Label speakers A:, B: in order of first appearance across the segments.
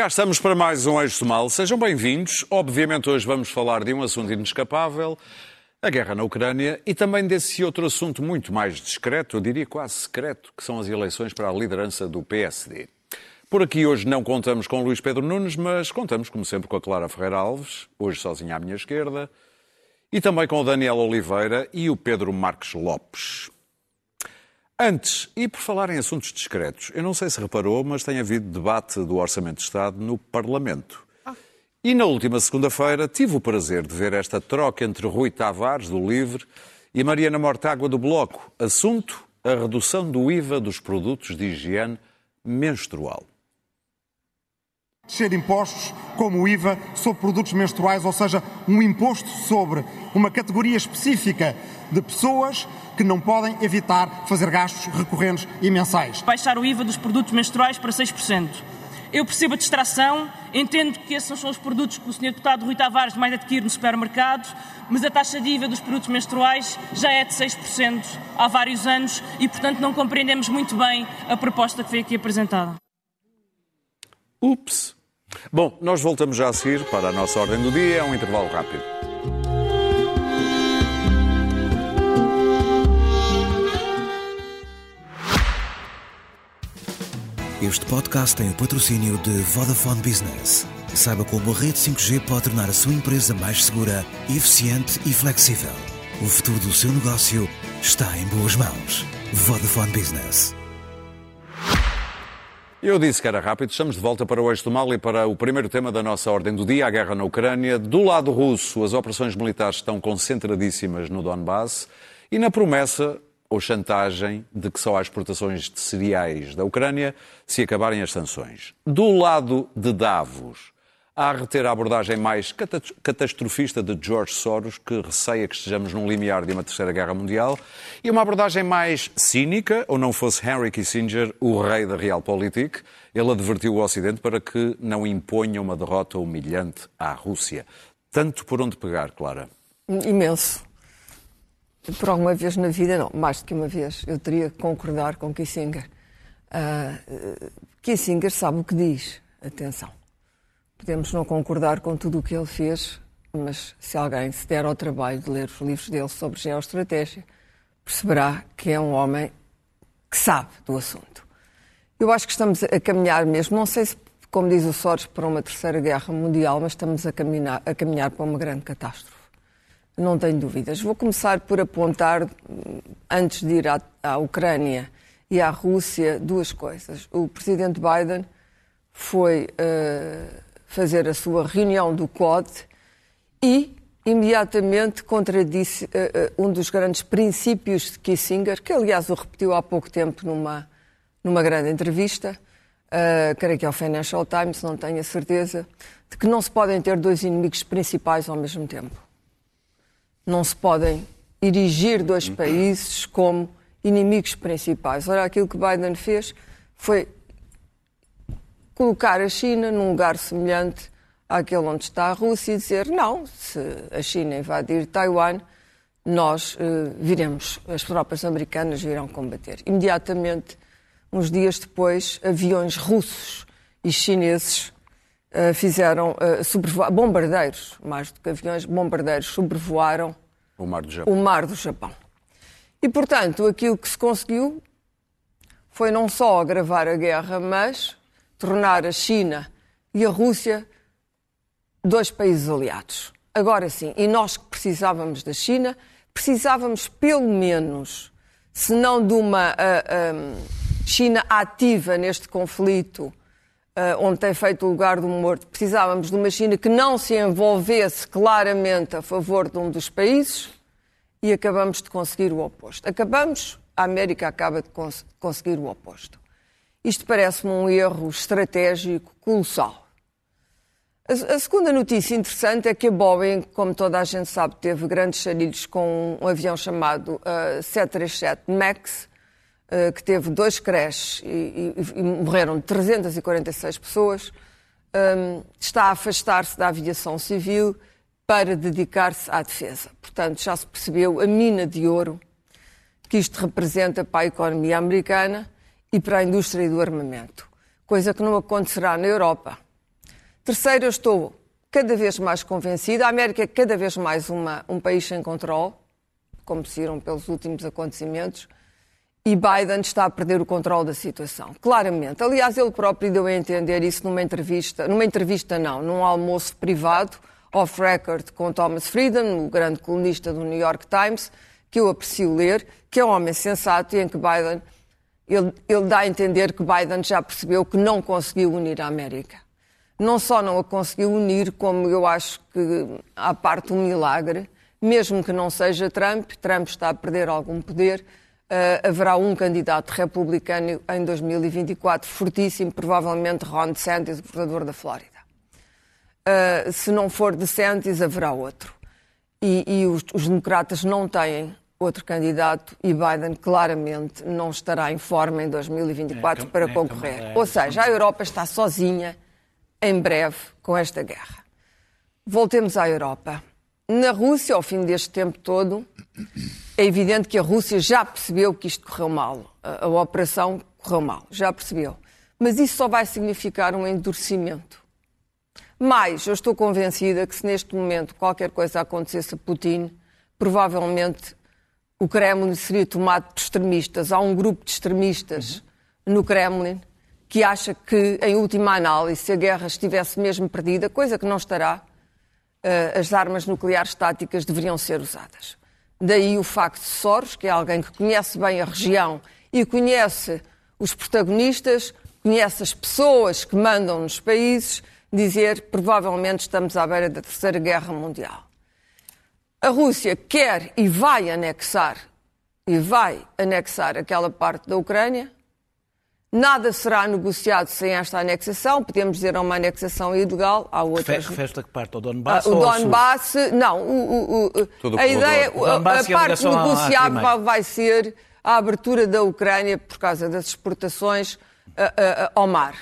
A: Cá estamos para mais um Eixo Mal. Sejam bem-vindos. Obviamente hoje vamos falar de um assunto inescapável, a guerra na Ucrânia, e também desse outro assunto muito mais discreto, eu diria quase secreto, que são as eleições para a liderança do PSD. Por aqui hoje não contamos com Luís Pedro Nunes, mas contamos, como sempre, com a Clara Ferreira Alves, hoje sozinha à minha esquerda, e também com o Daniel Oliveira e o Pedro Marques Lopes. Antes, e por falar em assuntos discretos, eu não sei se reparou, mas tem havido debate do Orçamento de Estado no Parlamento. E na última segunda-feira tive o prazer de ver esta troca entre Rui Tavares, do Livre, e Mariana Mortágua, do Bloco. Assunto: a redução do IVA dos produtos de higiene menstrual
B: ser impostos, como o IVA, sobre produtos menstruais, ou seja, um imposto sobre uma categoria específica de pessoas que não podem evitar fazer gastos recorrentes e mensais.
C: Baixar o IVA dos produtos menstruais para 6%. Eu percebo a distração, entendo que esses são os produtos que o Sr. Deputado Rui Tavares mais adquire no supermercado, mas a taxa de IVA dos produtos menstruais já é de 6% há vários anos e, portanto, não compreendemos muito bem a proposta que foi aqui apresentada.
A: Ups! Bom, nós voltamos já a seguir para a nossa ordem do dia, é um intervalo rápido.
D: Este podcast tem o patrocínio de Vodafone Business. Saiba como a rede 5G pode tornar a sua empresa mais segura, eficiente e flexível. O futuro do seu negócio está em boas mãos. Vodafone Business.
A: Eu disse que era rápido. Estamos de volta para o Eixo do Mal e para o primeiro tema da nossa ordem do dia, a guerra na Ucrânia. Do lado russo, as operações militares estão concentradíssimas no Donbass e na promessa ou chantagem de que só há exportações de cereais da Ucrânia se acabarem as sanções. Do lado de Davos, a reter a abordagem mais catastrofista de George Soros, que receia que estejamos num limiar de uma terceira guerra mundial, e uma abordagem mais cínica, ou não fosse Henry Kissinger, o rei da Realpolitik, ele advertiu o Ocidente para que não imponha uma derrota humilhante à Rússia. Tanto por onde pegar, Clara?
E: Imenso. Por alguma vez na vida, não, mais do que uma vez, eu teria que concordar com Kissinger. Uh, Kissinger sabe o que diz, atenção. Podemos não concordar com tudo o que ele fez, mas se alguém se der ao trabalho de ler os livros dele sobre geoestratégia, perceberá que é um homem que sabe do assunto. Eu acho que estamos a caminhar mesmo, não sei se, como diz o Soros, para uma terceira guerra mundial, mas estamos a caminhar, a caminhar para uma grande catástrofe. Não tenho dúvidas. Vou começar por apontar, antes de ir à, à Ucrânia e à Rússia, duas coisas. O presidente Biden foi. Uh, fazer a sua reunião do Quad e imediatamente contradisse uh, um dos grandes princípios de Kissinger, que aliás o repetiu há pouco tempo numa, numa grande entrevista, uh, creio que é ao Financial Times, não tenho a certeza, de que não se podem ter dois inimigos principais ao mesmo tempo. Não se podem erigir dois países como inimigos principais. Ora, aquilo que Biden fez foi colocar a China num lugar semelhante àquele onde está a Rússia e dizer não, se a China invadir Taiwan, nós uh, viremos, as tropas americanas virão combater. Imediatamente, uns dias depois, aviões russos e chineses uh, fizeram uh, bombardeiros, mais do que aviões, bombardeiros sobrevoaram
A: o mar do Japão.
E: O mar do Japão. E, portanto, aquilo que se conseguiu foi não só agravar a guerra, mas tornar a China e a Rússia dois países aliados. Agora sim, e nós que precisávamos da China, precisávamos pelo menos, se não de uma uh, ah, um, ah, China ativa neste conflito, uh, onde tem feito o lugar do morto, precisávamos de uma China que não se envolvesse claramente a favor de um dos países e acabamos de conseguir o oposto. Acabamos, a América acaba de cons conseguir o oposto. Isto parece-me um erro estratégico colossal. A, a, segunda notícia interessante é que a Boeing, como toda a gente sabe, teve grandes charilhos com um avião chamado uh, 737 MAX, uh, que teve dois crashes e, e, e, morreram 346 pessoas. Um, está a afastar-se da aviação civil para dedicar-se à defesa. Portanto, já se percebeu a mina de ouro que isto representa para a economia americana e para a indústria do armamento, coisa que não acontecerá na Europa, Terceiro, eu estou cada vez mais convencida, a América é cada vez mais uma, um país sem controle, como se viram pelos últimos acontecimentos, e Biden está a perder o controle da situação, claramente. Aliás, ele próprio deu a entender isso numa entrevista, numa entrevista não, num almoço privado, off-record, com Thomas Frieden, o grande colunista do New York Times, que eu aprecio ler, que é um homem sensato e em que Biden, ele, ele dá a entender que Biden já percebeu que não conseguiu unir a América. Não só não a conseguiu unir, como eu acho que há parte um milagre, mesmo que não seja Trump, Trump está a perder algum poder, Uh, haverá um candidato republicano em 2024 fortíssimo, provavelmente Ron DeSantis, governador da Flórida. Uh, se não for DeSantis, haverá outro. E, e os, os, democratas não têm outro candidato e Biden claramente não estará em forma em 2024 é, para é, concorrer. É, Ou seja, a Europa está sozinha em breve com esta guerra. Voltemos à Europa. Na Rússia, ao fim deste tempo todo, é evidente que a Rússia já percebeu que isto correu mal. A, a operação correu mal, já percebeu. Mas isso só vai significar um endurecimento. Mas eu estou convencida que se neste momento qualquer coisa acontecesse a Putin, provavelmente o Kremlin seria tomado por extremistas. Há um grupo de extremistas no Kremlin que acha que, em última análise, se a guerra estivesse mesmo perdida, coisa que não estará, eh, as armas nucleares táticas deveriam ser usadas. Daí o facto de Soros, que é alguém que conhece bem a região e conhece os protagonistas, conhece as pessoas que mandam nos países, dizer provavelmente estamos à beira da Terceira Guerra Mundial. A Rússia quer e vai anexar e vai anexar aquela parte da Ucrânia, Nada será negociado sem esta anexação. Podemos dizer é uma anexação ilegal. Há outras.
F: Refere-se a que parte? O Donbass?
E: Ah, o Donbass, não. O, o, o, a ideia, a, a parte negociável vai ser a abertura da Ucrânia por causa das exportações ao mar.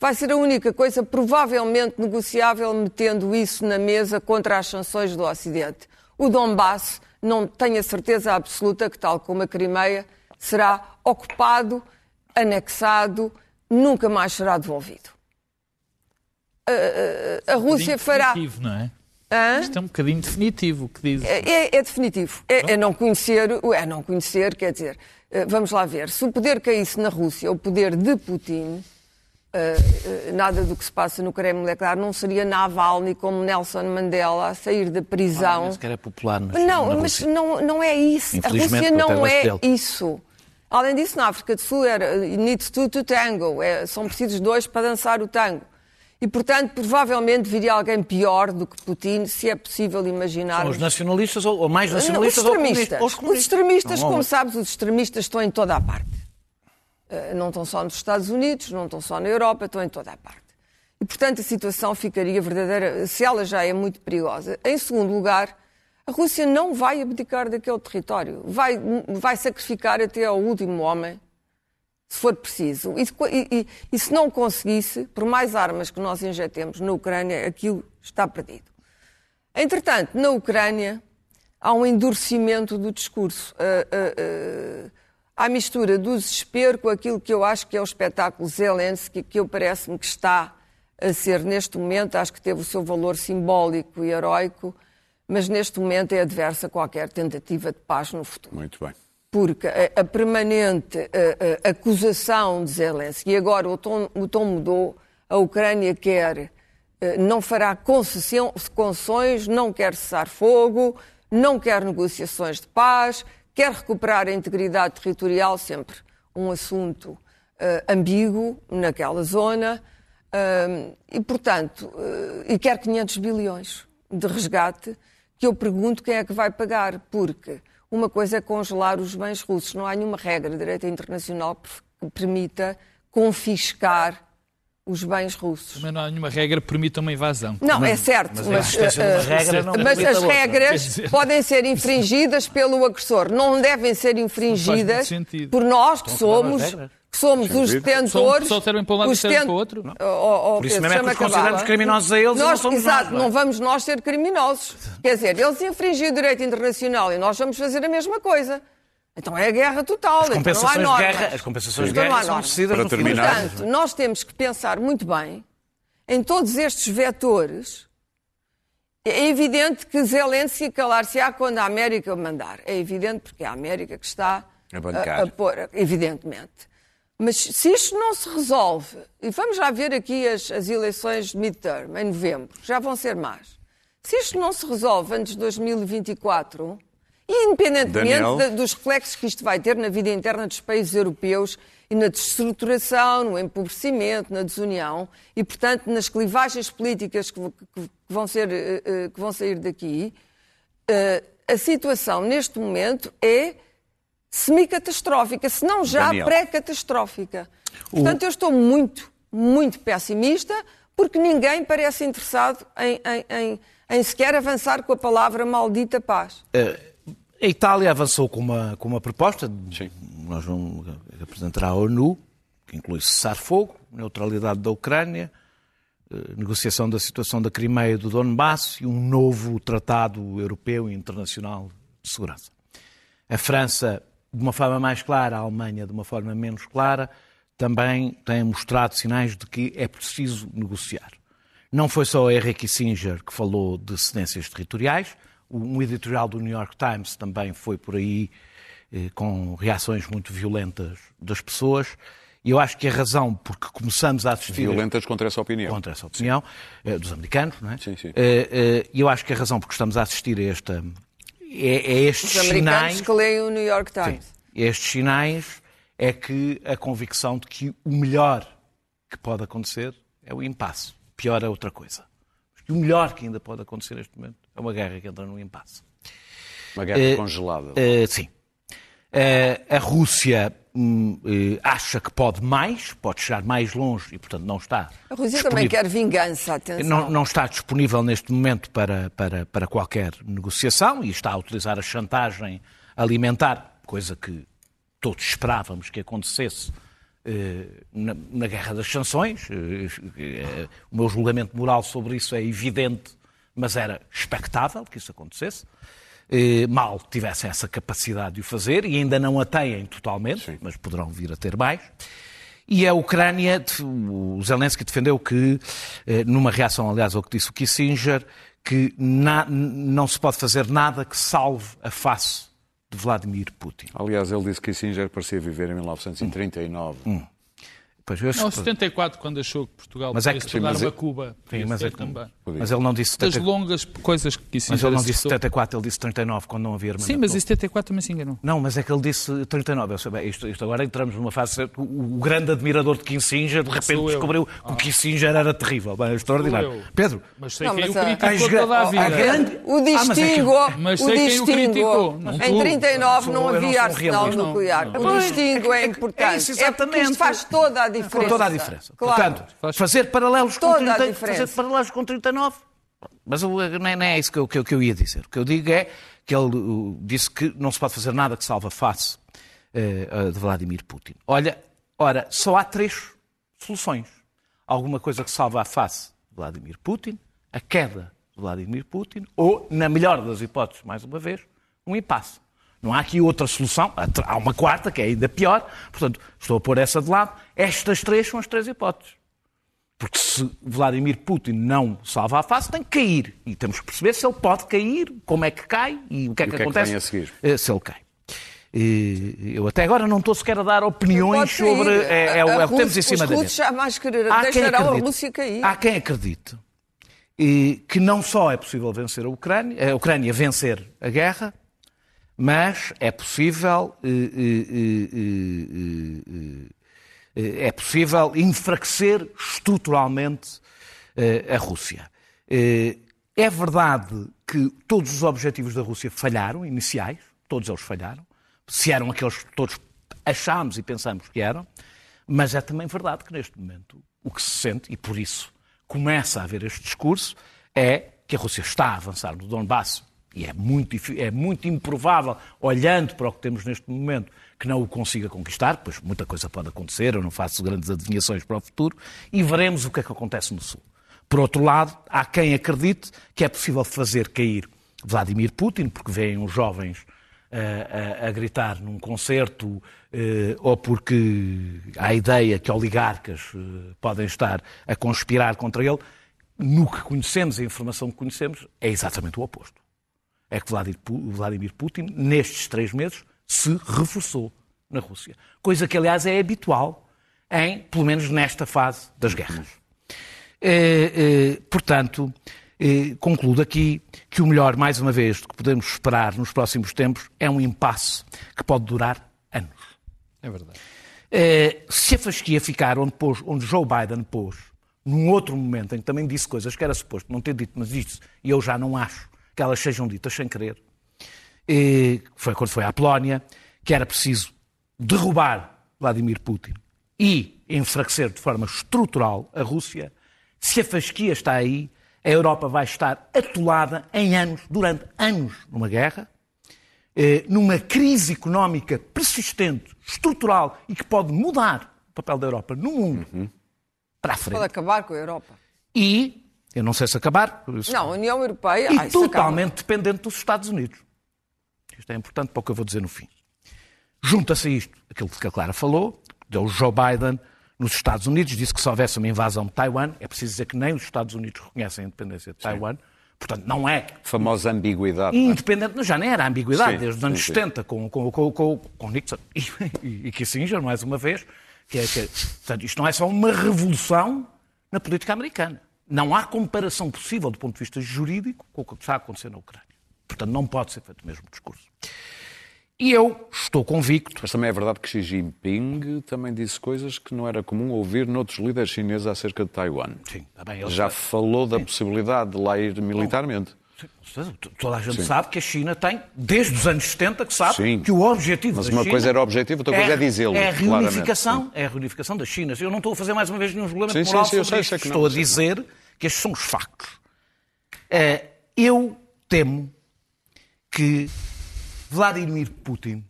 E: Vai ser a única coisa provavelmente negociável metendo isso na mesa contra as sanções do Ocidente. O Donbass, não tenho a certeza absoluta que, tal como a Crimeia, será ocupado anexado, nunca mais será devolvido.
G: A, a, a Rússia fará. Não é? Hã? Isto é um bocadinho definitivo, o que diz.
E: É, é, é definitivo. É, é, não conhecer, é não conhecer, quer dizer, eh, vamos lá ver, se o poder caísse na Rússia, o poder de Putin, nada do que se passa no Kremlin, é claro, não seria Navalny como Nelson Mandela a sair da prisão.
F: Ah, era popular,
E: mas não, mas não, não é isso. A Rússia não é isso. Além disso, na África do Sul era needs two to tango, é, são precisos dois para dançar o tango. E, portanto, provavelmente viria alguém pior do que Putin, se é possível imaginar.
F: São os nacionalistas, ou, mais nacionalistas,
E: os extremistas. Ou comunistas. Os extremistas, não, como sabes, os extremistas estão em toda a parte. Eh, não estão só nos Estados Unidos, não estão só na Europa, estão em toda a parte. E, portanto, a situação ficaria verdadeira, se ela já é muito perigosa. Em segundo lugar, a Rússia não vai abdicar daquele território. Vai, vai sacrificar até ao último homem, se for preciso. E, e, e, se não conseguisse, por mais armas que nós injetemos na Ucrânia, aquilo está perdido. Entretanto, na Ucrânia há um endurecimento do discurso. Uh, uh, uh, há mistura do desespero com aquilo que eu acho que é o espetáculo Zelensky, que eu parece-me que está a ser neste momento, acho que teve o seu valor simbólico e heroico, mas neste momento é adversa a qualquer tentativa de paz no futuro.
A: Muito bem.
E: Porque a, a permanente a, a acusação de Zelensky, e agora o tom, o tom mudou, a Ucrânia quer, eh, não fará concessões, não quer cessar fogo, não quer negociações de paz, quer recuperar a integridade territorial, sempre um assunto uh, ambíguo naquela zona, uh, e portanto, uh, e quer 500 bilhões de resgate que eu pergunto quem é que vai pagar, porque uma coisa é congelar os bens russos. Não há nenhuma regra de direito internacional que permita confiscar os bens russos.
G: Também não há nenhuma regra que permita uma invasão.
E: Não, é certo, mas, mas, uh, regra mas as regras podem ser infringidas pelo agressor. Não devem ser infringidas por nós que somos que somos os detentores.
G: Só servem para um lado e servem para o outro?
F: Oh, oh, Por isso mesmo é que os consideramos criminosos a eles nós, não somos
E: Exato,
F: nós,
E: não vamos nós ser criminosos. Quer dizer, eles infringem o direito internacional e nós vamos fazer a mesma coisa. Então é a guerra total. As
F: compensações
E: então
F: de guerra, as compensações de guerra são decididas
A: para terminar.
E: Portanto, nós temos que pensar muito bem em todos estes vetores, é evidente que Zelensky calar-se-á quando a América mandar. É evidente porque é a América que está
A: a,
E: a, pôr, evidentemente. Mas se isto não se resolve, e vamos já ver aqui as, as eleições de midterm, em novembro, já vão ser más. Se isto não se resolve antes de 2024, independentemente de, dos reflexos que isto vai ter na vida interna dos países europeus e na destruturação, no empobrecimento, na desunião e, portanto, nas clivagens políticas que, que, que vão, ser, uh, que vão sair daqui, uh, a situação neste momento é semi-catastrófica, se não já pré-catastrófica. Portanto, eu estou muito, muito pessimista porque ninguém parece interessado em, em, em, em sequer avançar com a palavra maldita paz.
F: A Itália avançou com uma, com uma proposta. Sim. Nós vamos apresentar à ONU, que inclui cessar-fogo, neutralidade da Ucrânia, eh, negociação da situação da Crimeia e do Donbass e um novo tratado europeu e internacional de segurança. A França, de uma forma mais clara, a Alemanha, de uma forma menos clara, também têm mostrado sinais de que é preciso negociar. Não foi só Henry Kissinger que falou de cedências territoriais, um editorial do New York Times também foi por aí eh, com reações muito violentas das pessoas. E eu acho que a razão porque começamos a assistir.
A: Violentas contra essa opinião.
F: Contra essa opinião, eh, dos americanos, não é?
A: Sim, sim.
F: E eu acho que a razão porque estamos a assistir a esta. É, é estes
E: Os
F: sinais.
E: que leem o New York Times.
F: Sim, estes sinais é que a convicção de que o melhor que pode acontecer é o impasse. Pior é outra coisa. E o melhor que ainda pode acontecer neste momento é uma guerra que entra no impasse.
A: Uma guerra uh, congelada.
F: Uh, sim. Uh, a Rússia hum, acha que pode mais, pode chegar mais longe e, portanto, não está.
E: A Rússia também quer vingança, atenção.
F: Não, não está disponível neste momento para, para, para qualquer negociação e está a utilizar a chantagem alimentar, coisa que todos esperávamos que acontecesse na, na, guerra das sanções. O meu julgamento moral sobre isso é evidente mas era expectável que isso acontecesse. Eh, mal tivessem essa capacidade de o fazer, e ainda não a têm totalmente, Sim. mas poderão vir a ter mais. E a Ucrânia, o Zelensky defendeu que, eh, numa reação, aliás, ao que disse o Kissinger, que na, não se pode fazer nada que salve a face de Vladimir Putin.
A: Aliás, ele disse que Kissinger parecia viver em 1939. Hum.
G: Pois, eu não, 74, quando achou que Portugal mas é que, se tornar uma Cuba.
F: Sim, mas, é que, também. mas ele não disse
G: 74. Das longas coisas que
F: Mas ele não disse 74, ele disse 39, quando não havia
G: armamento. Sim, mas em 74 também se enganou.
F: Não, mas é que ele disse 39. Eu sei, bem, isto, isto, agora entramos numa fase... O, o grande admirador de Kissinger, de repente descobriu ah. que o Kissinger era terrível. Bem, é extraordinário. Pedro.
G: Mas sei não, quem o criticou toda a vida.
E: Grande... O distingo, ah, mas, é que, mas o distingo. Em 39 não havia arsenal nuclear. O distingo é importante. É porque isto faz toda a diferença.
F: Toda a diferença. Claro. Portanto, fazer paralelos, com 30, fazer paralelos com 39. Mas não é, não é isso que eu, que, eu, que eu ia dizer. O que eu digo é que ele uh, disse que não se pode fazer nada que salve a face uh, de Vladimir Putin. Olha, ora, só há três soluções. Alguma coisa que salve a face de Vladimir Putin, a queda de Vladimir Putin, ou, na melhor das hipóteses, mais uma vez, um impasse. Não há aqui outra solução. Há uma quarta, que é ainda pior. Portanto, estou a pôr essa de lado. Estas três são as três hipóteses. Porque se Vladimir Putin não salva a face, tem que cair. E temos que perceber se ele pode cair, como é que cai e o que é que, que acontece
A: é que
F: eh, se ele cai. Eu até agora não estou sequer a dar opiniões sobre. É, é, é o que temos em cima da mesa.
E: jamais querer, deixarão a Rússia cair.
F: Há quem acredite que não só é possível vencer a Ucrânia, a Ucrânia vencer a guerra, mas é possível, eh, eh, eh, é possível enfraquecer estruturalmente a Rússia. É verdade que todos os objetivos da Rússia falharam, iniciais, todos eles falharam, se eram aqueles que todos achámos e pensamos que eram, mas é também verdade que neste momento o que se sente, e por isso começa a haver este discurso, é que a Rússia está a avançar no Donbass e é muito, é muito improvável, olhando para o que temos neste momento, que não o consiga conquistar, pois muita coisa pode acontecer, eu não faço grandes adivinhações para o futuro, e veremos o que é que acontece no Sul. Por outro lado, há quem acredite que é possível fazer cair Vladimir Putin, porque veem os jovens a, a, a gritar num concerto eh, ou porque há a ideia que oligarcas eh, podem estar a conspirar contra ele, no que conhecemos, a informação que conhecemos, é exatamente o oposto. É que Vladimir Putin, nestes três meses, se reforçou na Rússia. Coisa que, aliás, é habitual, em, pelo menos nesta fase das guerras. Eh, portanto, concluo aqui que o melhor, mais uma vez, do que podemos esperar nos próximos tempos é um impasse que pode durar anos.
G: É verdade.
F: se a fasquia ficar onde, pôs, onde Joe Biden pôs, num outro momento em que também disse coisas que era suposto não ter dito, mas disse, e eu já não acho que elas sejam ditas sem querer, e foi quando foi à Polónia, que era preciso derrubar Vladimir Putin e enfraquecer de forma estrutural a Rússia, se a fasquia está aí, a Europa vai estar atolada em anos, durante anos, numa guerra, eh, numa crise económica persistente, estrutural e que pode mudar o papel da Europa no mundo. Uhum para a frente.
E: Pode acabar com a Europa.
F: E, eu não sei se acabar.
E: Não, a União Europeia.
F: E ai, totalmente dependente dos Estados Unidos. Isto é importante para o que eu vou dizer no fim. Junta-se a isto aquilo que a Clara falou, deu Joe Biden nos Estados Unidos, disse que se houvesse uma invasão de Taiwan, é preciso dizer que nem os Estados Unidos reconhecem a independência de Taiwan. Portanto, não é.
A: Famosa ambiguidade.
F: É? Independente, já nem era ambiguidade, sim, desde os anos sim, 70, com, com, com, com, com Nixon e, e, e Kissinger, mais uma vez, que é, que é, portanto, isto não é só uma revolução na política americana. Não há comparação possível do ponto de vista jurídico com o que está a acontecer na Ucrânia. Portanto, não pode ser feito o mesmo discurso. E eu estou convicto.
A: Mas também é verdade que Xi Jinping também disse coisas que não era comum ouvir noutros líderes chineses acerca de Taiwan.
F: Sim, está bem.
A: Já falou da possibilidade de lá ir militarmente.
F: Toda a gente Sim. sabe que a China tem, desde os anos 70, que sabe Sim. que o objetivo
A: Mas
F: da
A: uma
F: China
A: coisa era o objetivo, outra coisa é, é dizê-lo.
F: É a reunificação, é a reunificação da China. Eu não estou a fazer mais uma vez nenhum julgamento sim, moral
A: sim,
F: sobre
A: sei,
F: isto. Estou a dizer que estes são os factos. Eh, eu temo que Vladimir Putin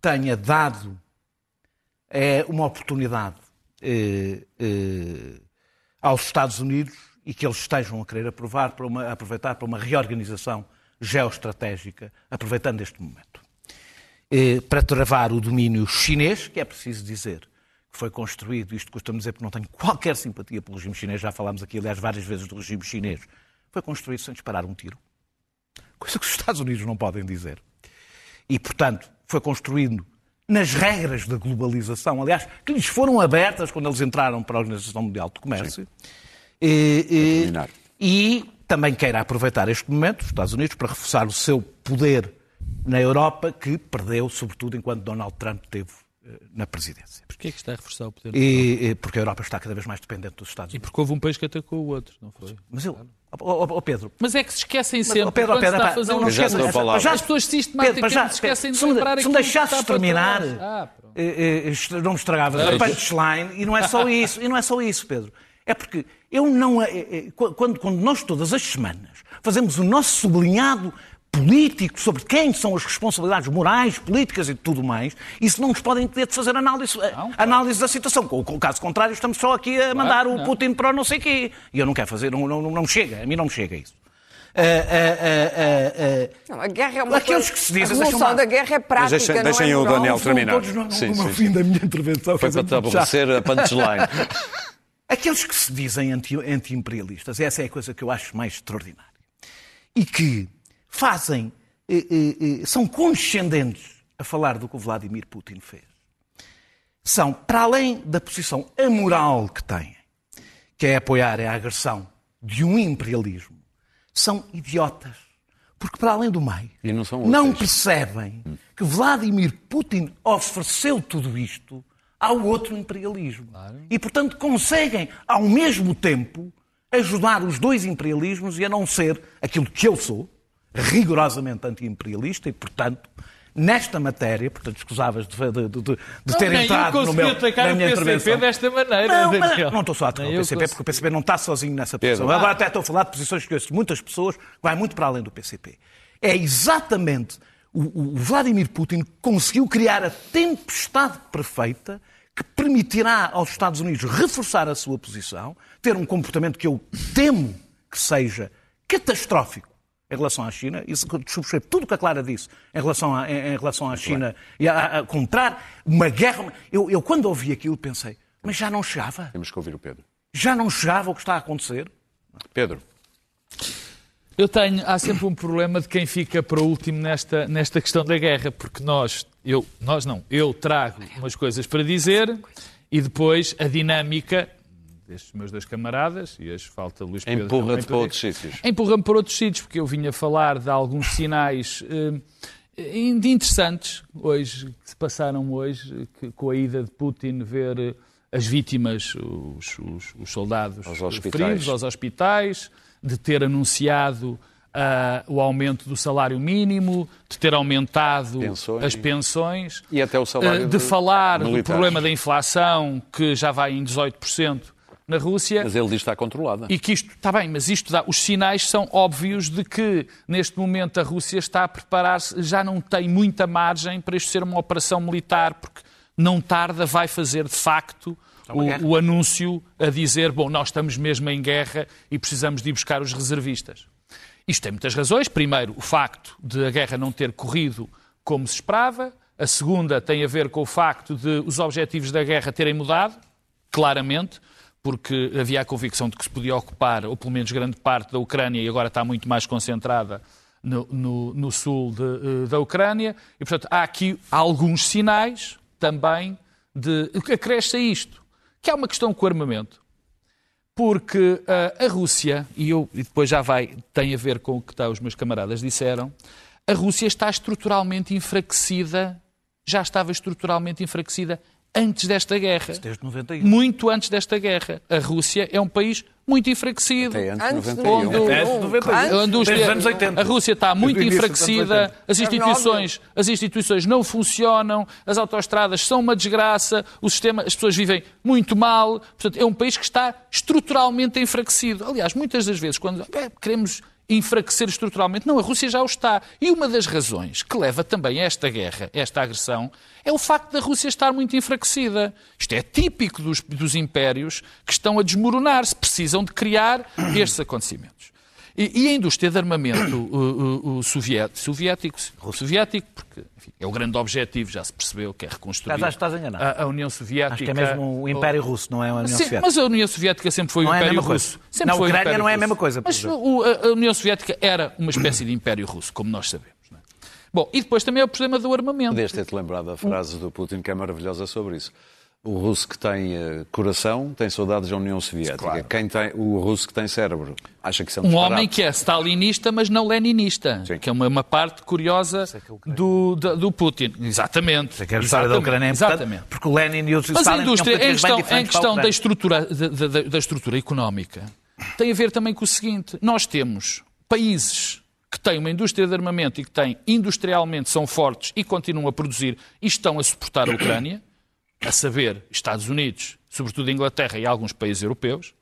F: tenha dado eh, uma oportunidade eh, aos Estados Unidos e que eles estejam a querer aprovar para uma, aproveitar para uma reorganização geoestratégica, aproveitando este momento. Para travar o domínio chinês, que é preciso dizer que foi construído, isto custa-me dizer porque não tenho qualquer simpatia pelo regime chinês, já falámos aqui, aliás, várias vezes do regime chinês, foi construído sem disparar um tiro. Coisa que os Estados Unidos não podem dizer. E, portanto, foi construído nas regras da globalização, aliás, que lhes foram abertas quando eles entraram para a Organização Mundial de Comércio. Sim e, e, também queira aproveitar este momento, os Estados Unidos, para reforçar o seu poder na Europa, que perdeu, sobretudo, enquanto Donald Trump teve eh, na presidência.
G: Porquê é que está a reforçar o poder?
F: E, porque a Europa está cada vez mais dependente dos Estados Unidos.
G: E porque houve um país que atacou o outro, não foi?
F: Mas eu, oh, oh, Pedro.
G: Mas é que se esquecem sempre.
F: Oh, Pedro, Pedro,
G: está a fazer
F: não, não.
G: Já, as pessoas sistematicamente Pedro, já, esquecem de lembrar
F: Se me deixasses terminar, ah, eh, eh, não me estragavas a punchline. E não é só isso. E não é só isso, Pedro. É porque eu não. É, é, quando, quando nós todas as semanas fazemos o nosso sublinhado político sobre quem são as responsabilidades morais, políticas e tudo mais, isso não nos podem ter de fazer análise, não, claro. análise da situação. Com, caso contrário, estamos só aqui a mandar claro, o Putin para o não sei quê. E eu não quero fazer, não, não, não me chega, a mim não me chega isso. Uh,
E: uh, uh, não, a guerra é uma
F: Aqueles coisa... que se dizem,
E: a resolução da guerra é prática,
A: deixem,
E: não
A: deixem
E: é
A: o Daniel terminar.
F: Todos no, sim, no sim, fim sim. da minha intervenção.
A: Foi para te aborrecer a punchline.
F: Aqueles que se dizem anti-imperialistas, essa é a coisa que eu acho mais extraordinária, e que fazem, eh, eh, eh, são condescendentes a falar do que o Vladimir Putin fez, são, para além da posição amoral que têm, que é apoiar a agressão de um imperialismo, são idiotas. Porque, para além do meio, não, não percebem que Vladimir Putin ofereceu tudo isto ao outro imperialismo. Claro. E, portanto, conseguem, ao mesmo tempo, ajudar os dois imperialismos e a não ser aquilo que eu sou, rigorosamente anti-imperialista, e, portanto, nesta matéria, portanto, escusavas de, de, de, de ter
G: não,
F: entrado no meu,
G: na minha intervenção. desta maneira.
F: Não, mas, não estou só a atacar o PCP, porque o PCP não está sozinho nessa posição. Pedro. Agora até estou a falar de posições que conheço muitas pessoas, vai muito para além do PCP. É exatamente o, o Vladimir Putin conseguiu criar a tempestade perfeita que permitirá aos Estados Unidos reforçar a sua posição, ter um comportamento que eu temo que seja catastrófico em relação à China, e subscrevo tudo o que a Clara disse em relação, a, em, em relação à China e a, a, comprar uma guerra. Eu, eu, quando ouvi aquilo, pensei, mas já não chegava?
A: Temos que ouvir o Pedro.
F: Já não chegava o que está a acontecer?
A: Pedro.
G: Eu tenho, há sempre um problema de quem fica para o último nesta, nesta questão da guerra, porque nós, eu, nós não, eu trago umas coisas para dizer e depois a dinâmica destes meus dois camaradas, e hoje falta Luís Pedro...
A: Empurra-te para outros sítios.
G: Empurra-me para outros sítios, porque eu vinha falar de alguns sinais eh, interessantes hoje, que se passaram hoje, que, com a ida de Putin ver eh, as vítimas, os, os, os soldados
A: aos
G: feridos aos hospitais, de ter anunciado Uh, o aumento do salário mínimo, de ter aumentado pensões. as pensões,
A: e até o salário
G: uh, de, falar militares. do problema da inflação, que já vai em 18% na Rússia.
A: Mas ele diz que está controlada.
G: E que isto, está bem, mas isto dá, os sinais são óbvios de que neste momento a Rússia está a preparar-se, já não tem muita margem para isto ser uma operação militar, porque não tarda vai fazer de facto o, o, anúncio a dizer, bom, nós estamos mesmo em guerra e precisamos de ir buscar os reservistas. Isto tem muitas razões. Primeiro, o facto de a guerra não ter corrido como se esperava. A segunda tem a ver com o facto de os objetivos da guerra terem mudado, claramente porque havia a convicção de que se podia ocupar, ou pelo menos grande parte da Ucrânia, e agora está muito mais concentrada no, no, no sul de, eh, da Ucrânia. E, portanto, há aqui alguns sinais também de acresce a isto, que é uma questão com o armamento. Porque uh, a Rússia, e, eu, e depois já vai, tem a ver com o que tá, os meus camaradas disseram, a Rússia está estruturalmente enfraquecida, já estava estruturalmente enfraquecida antes desta guerra.
F: Desde 91.
G: Muito antes desta guerra. A Rússia é um país muito enfraquecido.
A: Até antes de 91. Onde,
F: Até antes de 91.
G: Desde os anos 80. A Rússia está muito enfraquecida, as instituições, as instituições não funcionam, as autoestradas são uma desgraça, o sistema, as pessoas vivem muito mal. Portanto, é um país que está estruturalmente enfraquecido. Aliás, muitas das vezes, quando é, queremos enfraquecer estruturalmente. Não, a Rússia já o está. E uma das razões que leva também a esta guerra, esta agressão, é o facto da Rússia estar muito enfraquecida. Isto é típico dos, dos impérios que estão a desmoronar-se, precisam de criar estes acontecimentos. E, e a indústria de armamento o, o, o soviético, soviético, soviético, porque enfim, é o grande objetivo, já se percebeu, que é reconstruir
F: Mas estás a,
G: a, União Soviética.
F: Acho que é mesmo o Império Russo, não é a União
G: Sim,
F: Soviética.
G: Mas a União Soviética sempre foi
F: não
G: o
F: é
G: Império
F: é
G: Russo. Sempre
F: Na
G: foi
F: Ucrânia não é a
G: Russo.
F: mesma coisa.
G: Mas o, a, a, União Soviética era uma espécie de Império Russo, como nós sabemos. É? Bom, e depois também é o problema do armamento.
A: Podes ter-te lembrado da frase do Putin, que é maravilhosa sobre isso. O russo que tem uh, coração tem saudades da União Soviética. Claro. Quem tem, o russo que tem cérebro acha que isso é um
G: Um homem que é stalinista, mas não leninista. Sim. Que é uma, uma parte curiosa é do, do, do, Putin. Exatamente.
F: É que a história da Ucrânia é Exatamente. Porque o Lenin e o Stalin
G: Mas a indústria, em questão, em questão da, estrutura, da, da, da estrutura económica, tem a ver também com o seguinte. Nós temos países que têm uma indústria de armamento e que têm industrialmente são fortes e continuam a produzir e estão a suportar a Ucrânia a saber, Estados Unidos, sobretudo Inglaterra e alguns países europeus,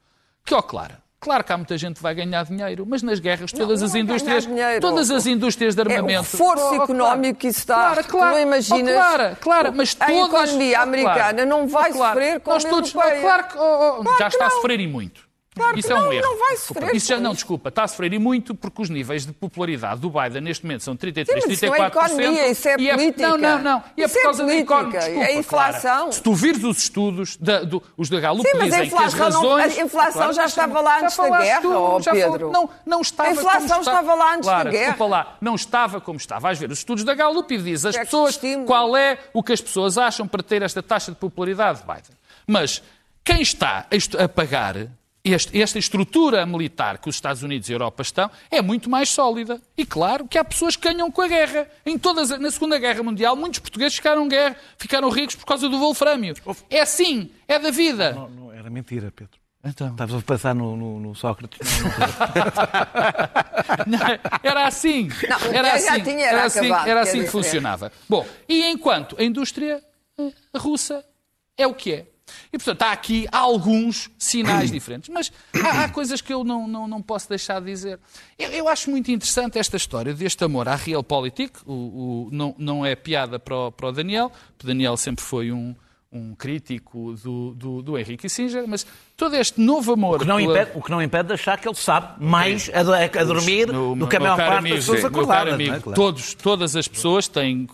G: que, ó, claro, Claro que há muita gente que vai ganhar dinheiro, mas nas guerras todas
E: não,
G: as indústrias, todas as indústrias de armamento,
E: é o reforço oh, económico que isso está, claro, claro, não imaginas.
G: Oh, claro, claro, mas
E: a
G: todas,
E: economia americana não vai sofrer com
G: Nós todos, claro que oh,
E: claro
G: já está
E: não.
G: a sofrer e muito.
E: Claro
G: isso
E: que
G: é um
E: não,
G: erro.
E: não vai
G: Desculpa.
E: sofrer
G: Isso já, não, desculpa, está a sofrer e muito porque os níveis de popularidade do Biden neste momento são 33,
E: Sim, mas isso não é
G: 34%.
E: economia, isso é
G: e
E: política.
G: Não, não, não. E é por
E: é
G: causa da
E: política,
G: economia. Desculpa,
E: é inflação.
G: Clara. Se tu vires os estudos, da, do, os da Gallup
E: Sim, mas a
G: dizem que as
E: inflação não-
G: razões...
E: a inflação já estava lá antes da guerra,
G: tu,
E: Pedro.
G: Não, não estava
E: A inflação
G: como está-
E: estava lá antes da
G: Clara,
E: guerra.
G: Desculpa lá, não estava como está. Vais ver os estudos da Gallup e diz as
E: é
G: pessoas qual é o que as pessoas acham para ter esta taxa de popularidade de Biden. Mas quem está a est- a pagar este- esta estrutura militar que os Estados Unidos e a Europa estão é muito mais sólida. E claro que há pessoas que ganham com a guerra. Em todas, na Segunda Guerra Mundial, muitos portugueses ficaram, guerra, ficaram ricos por causa do wolframio. É assim, é da vida.
F: Não, não, era mentira, Pedro.
G: Então.
F: Estavas a passar no, no, no Sócrates. Não,
G: era assim.
E: Não,
G: era
E: já
G: assim,
E: tinha, era
G: era assim, era assim que
E: dizer.
G: funcionava. Bom, e enquanto a indústria eh, russa é o que é. E, portanto, há aqui alguns sinais diferentes. Mas há, há coisas que eu não, não, não posso deixar de dizer. Eu, eu acho muito interessante esta história deste amor à realpolitik. O, o, não, não é piada para o, para o Daniel. O Daniel sempre foi um, um crítico do, do, do Henry Kissinger, mas todo este novo amor.
F: O que, não
G: pela-
F: impede, o que não impede de achar que ele sabe mais a, a- dormir
G: No-
F: do que a maior parte
G: amigo,
F: das pessoas acordadas.
G: caro amigo,
F: é? Claro.
G: todos, todas as pessoas têm,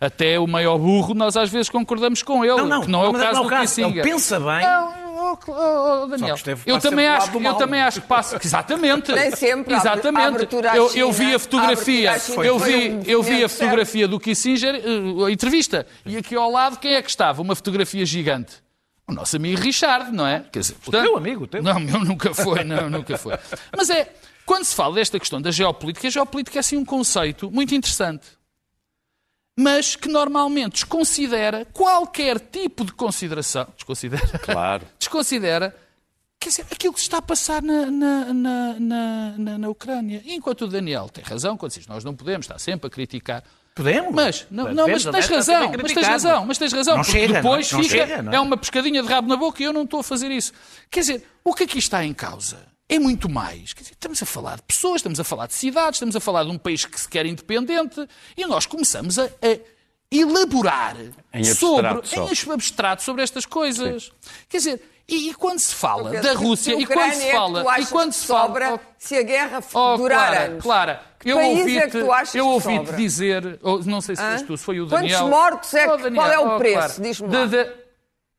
G: até o maior burro, nós às vezes concordamos com ele,
F: Não, não,
G: que não é o caso
F: não é
G: do
F: o caso.
G: Kissinger.
F: Ele pensa bem.
G: Não, oh, oh, oh, Daniel, eu também, acho, eu também acho que passa... Exatamente.
E: Nem sempre. A
G: Exatamente.
E: abertura à
G: Eu, eu vi a fotografia,
E: a
G: eu vi, eu vi a fotografia do Kissinger, eh, a entrevista, e aqui ao lado quem é que estava? Uma fotografia gigante. O nosso amigo Richard, não é? Quer dizer, portanto-
F: teu amigo, o teu.
G: Não, meu nunca foi, não, nunca foi. Mas é, quando se fala desta questão da geopolítica, a geopolítica é assim um conceito muito interessante. Mas que normalmente desconsidera qualquer tipo de consideração. Desconsidera?
A: Claro.
G: Desconsidera quer dizer, aquilo que se está a passar na, na, na, na, na- na Ucrânia. E enquanto o Daniel tem razão quando diz nós não podemos estar sempre a criticar.
F: Podemos.
G: Mas, não,
F: Mas
G: não, mas tens
F: é?
G: razão, mas tens
F: criticar,
G: razão,
F: mas-
G: tens razão,
F: Não
G: porque
F: chega,
G: depois
F: não é? Não
G: fica,
F: chega, não
G: é?
F: é?
G: uma pescadinha de rabo na boca e eu não estou a fazer isso. Quer dizer, o que aqui está em causa é muito mais. Quer dizer, estamos a falar de pessoas, estamos a falar de cidades, estamos a falar de um país que se quer independente e nós começamos a, a elaborar
A: Em
G: sobre,
A: abstrato só.
G: em abstrato sobre estas coisas. Quer dizer, e, e quando se fala da Rússia e quando se
E: é que
G: fala e quando se fala
E: sobra
G: Oh,
E: se a guerra
G: Oh,
E: durar
G: Clara,
E: anos.
G: Clara,
E: Que
G: eu
E: país
G: ouvi-te
E: é que tu achas
G: eu
E: que
G: ouvi dizer, ou não sei se foste tu, se foi o
E: Quantos
G: Daniel.
E: mortos é que-
G: Oh, Daniel,
E: qual é o
G: oh,
E: preço? Diz-me
G: De-
E: lá.
G: de-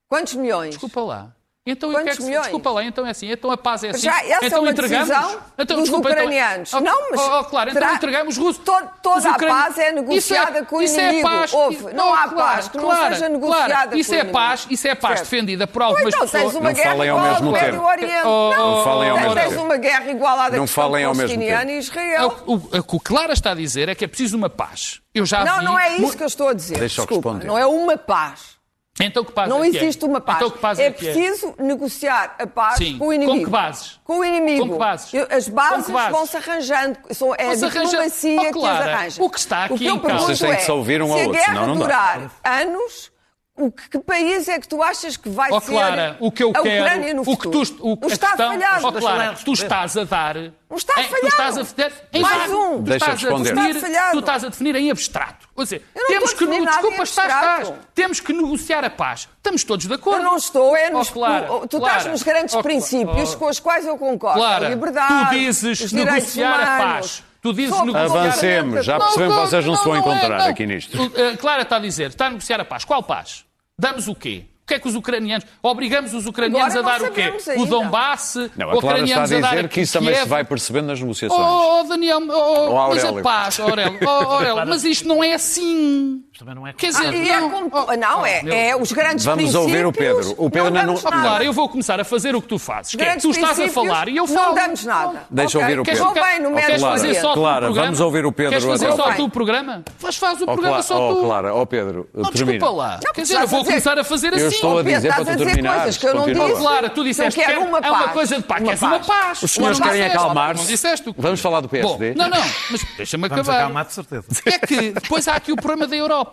E: Quantos milhões?
G: Desculpa lá. Então, que é
E: Quantos
G: que se-
E: milhões?
G: desculpa lá, então é assim, então a paz é assim.
E: Já, essa
G: então
E: é uma
G: entregamos.
E: decisão
G: então,
E: dos
G: desculpa, então-
E: ucranianos.
G: Oh,
E: não, mas
G: oh, oh, claro, então
E: terá-
G: entregamos os russos.
E: To- toda
G: Os
E: a paz é
G: Isso
E: negociada com o
G: isso é
E: inimigo.
G: paz.
E: Houve. Não
G: Oh,
E: há
G: claro,
E: paz que não
G: claro,
E: seja
G: claro.
E: negociada
G: Isso
E: com o
G: é
E: inimigo.
G: paz, isso é paz
E: Certo.
G: defendida por algumas
E: então
G: pessoas.
E: tens uma
A: Não
E: guerra
A: falem ao
E: igual
A: mesmo tempo.
E: Oriente.
G: Oh,
E: não,
G: Não
A: falem ao
E: tens,
A: mesmo
E: tens
A: tempo.
E: uma guerra igual à da
A: Não falem ao mesmo tempo.
E: e
G: É
E: Israel.
G: O, o, o que o Clara está a dizer é que é preciso uma paz. Eu já
E: Não,
G: vi
E: não é isso que eu estou a dizer.
A: Deixa eu responder.
E: não é uma paz.
G: Então que paz
E: Não
G: é que é?
E: existe uma paz.
G: Então que paz
E: é,
G: é, que é?
E: preciso negociar a paz
G: Sim.
E: com o inimigo.
G: Com que bases?
E: Com o inimigo.
G: Com que bases?
E: As bases,
G: que bases?
E: vão-se arranjando. São, é a diplomacia
G: Oh,
E: que as arranja.
G: o que está aqui
E: que eu
G: em causa-
A: Vocês têm que
E: é,
A: se ouvir um ao outro,
E: a guerra
A: senão não dá.
E: durar anos, o que, que país é que tu achas que vai ser
G: Clara, o que eu
E: a
G: quero,
E: Ucrânia no
G: o que
E: futuro?
G: tu, o, a
E: está
G: questão,
E: a falhar.
G: ó Clara, tu estás a dar,
E: está a
G: em-
E: falhar.
G: tu estás a definir, em
E: Mais
G: vago.
E: um.
G: Tu
A: Deixa
G: estás a
A: responder.
G: definir,
E: Está falhado.
G: tu estás a definir em abstrato. Ou seja, temos
E: a
G: que,
E: definir
G: desculpa, estás, estás, temos que negociar a paz. Estamos todos de acordo.
E: Eu não estou, é nos,
G: Ó, Clara,
E: no- tu
G: Clara,
E: estás nos grandes
G: ó,
E: princípios com os quais eu concordo.
G: Clara,
E: a liberdade,
G: tu dizes negociar a
E: humanos.
G: paz. Tu dizes
E: Sou
G: negociar
A: Avancemos, já percebemos que vocês não se vão
G: é,
A: encontrar
G: não.
A: aqui nisto.
G: A Clara está a dizer, está a negociar a paz. Qual paz? Damos o quê? O que é que os ucranianos... Obrigamos os ucranianos
E: Agora
G: a dar o quê?
E: sabemos
G: O
E: ainda.
G: Donbass?
A: Não, a Clara está a dizer que isso também se vai percebendo nas negociações.
G: Oh, oh, Daniel, oh,
A: Oh,
G: mas a paz, Aurélio, oh, Aurélio, mas isto não é assim.
F: Também não é
G: Quer dizer,
E: E é
G: não, oh,
E: não,
G: oh,
E: é,
G: meu
E: é os grandes
A: Vamos
E: princípios.
A: ouvir o Pedro. O Pedro
E: damos
A: não-
G: Oh,
E: nada.
G: Clara, eu vou começar a fazer o que tu fazes. Que é,
E: Grandes
G: tu estás a falar e eu falo.
E: Não damos nada.
A: Deixa
E: Ok?
A: ouvir o
E: Queres
A: Pedro.
E: Convém no
G: Ou
E: Médio
G: queres fazer só tu o
A: Clara,
G: programa?
A: vamos ouvir o Pedro
G: Queres fazer
A: agora.
G: só tu o programa? Faz, faz o
A: Oh,
G: programa
A: Clara,
G: só
A: oh,
G: tu.
A: Clara, oh Pedro,
G: Não,
A: termina.
G: desculpa lá.
E: Não,
G: Quer dizer, eu vou
E: dizer-
G: começar a fazer
A: Eu
G: assim.
A: estou a dizer
E: estás
A: para
E: a
A: tu
E: dizer
A: terminares.
E: coisas que eu não disse.
G: Claro, tu disseste
E: Eu
G: que é-
E: uma
G: é coisa de paz,
E: Uma
G: queres uma
E: paz.
A: Os senhores
G: Não
A: querem
G: disseste,
A: acalmar-se.
G: Não disseste o que-
A: Vamos falar do PSD?
G: Não, não, mas deixa-me
F: Vamos
G: acabar.
F: acalmar de certeza.
G: É que depois há aqui o problema da Europa.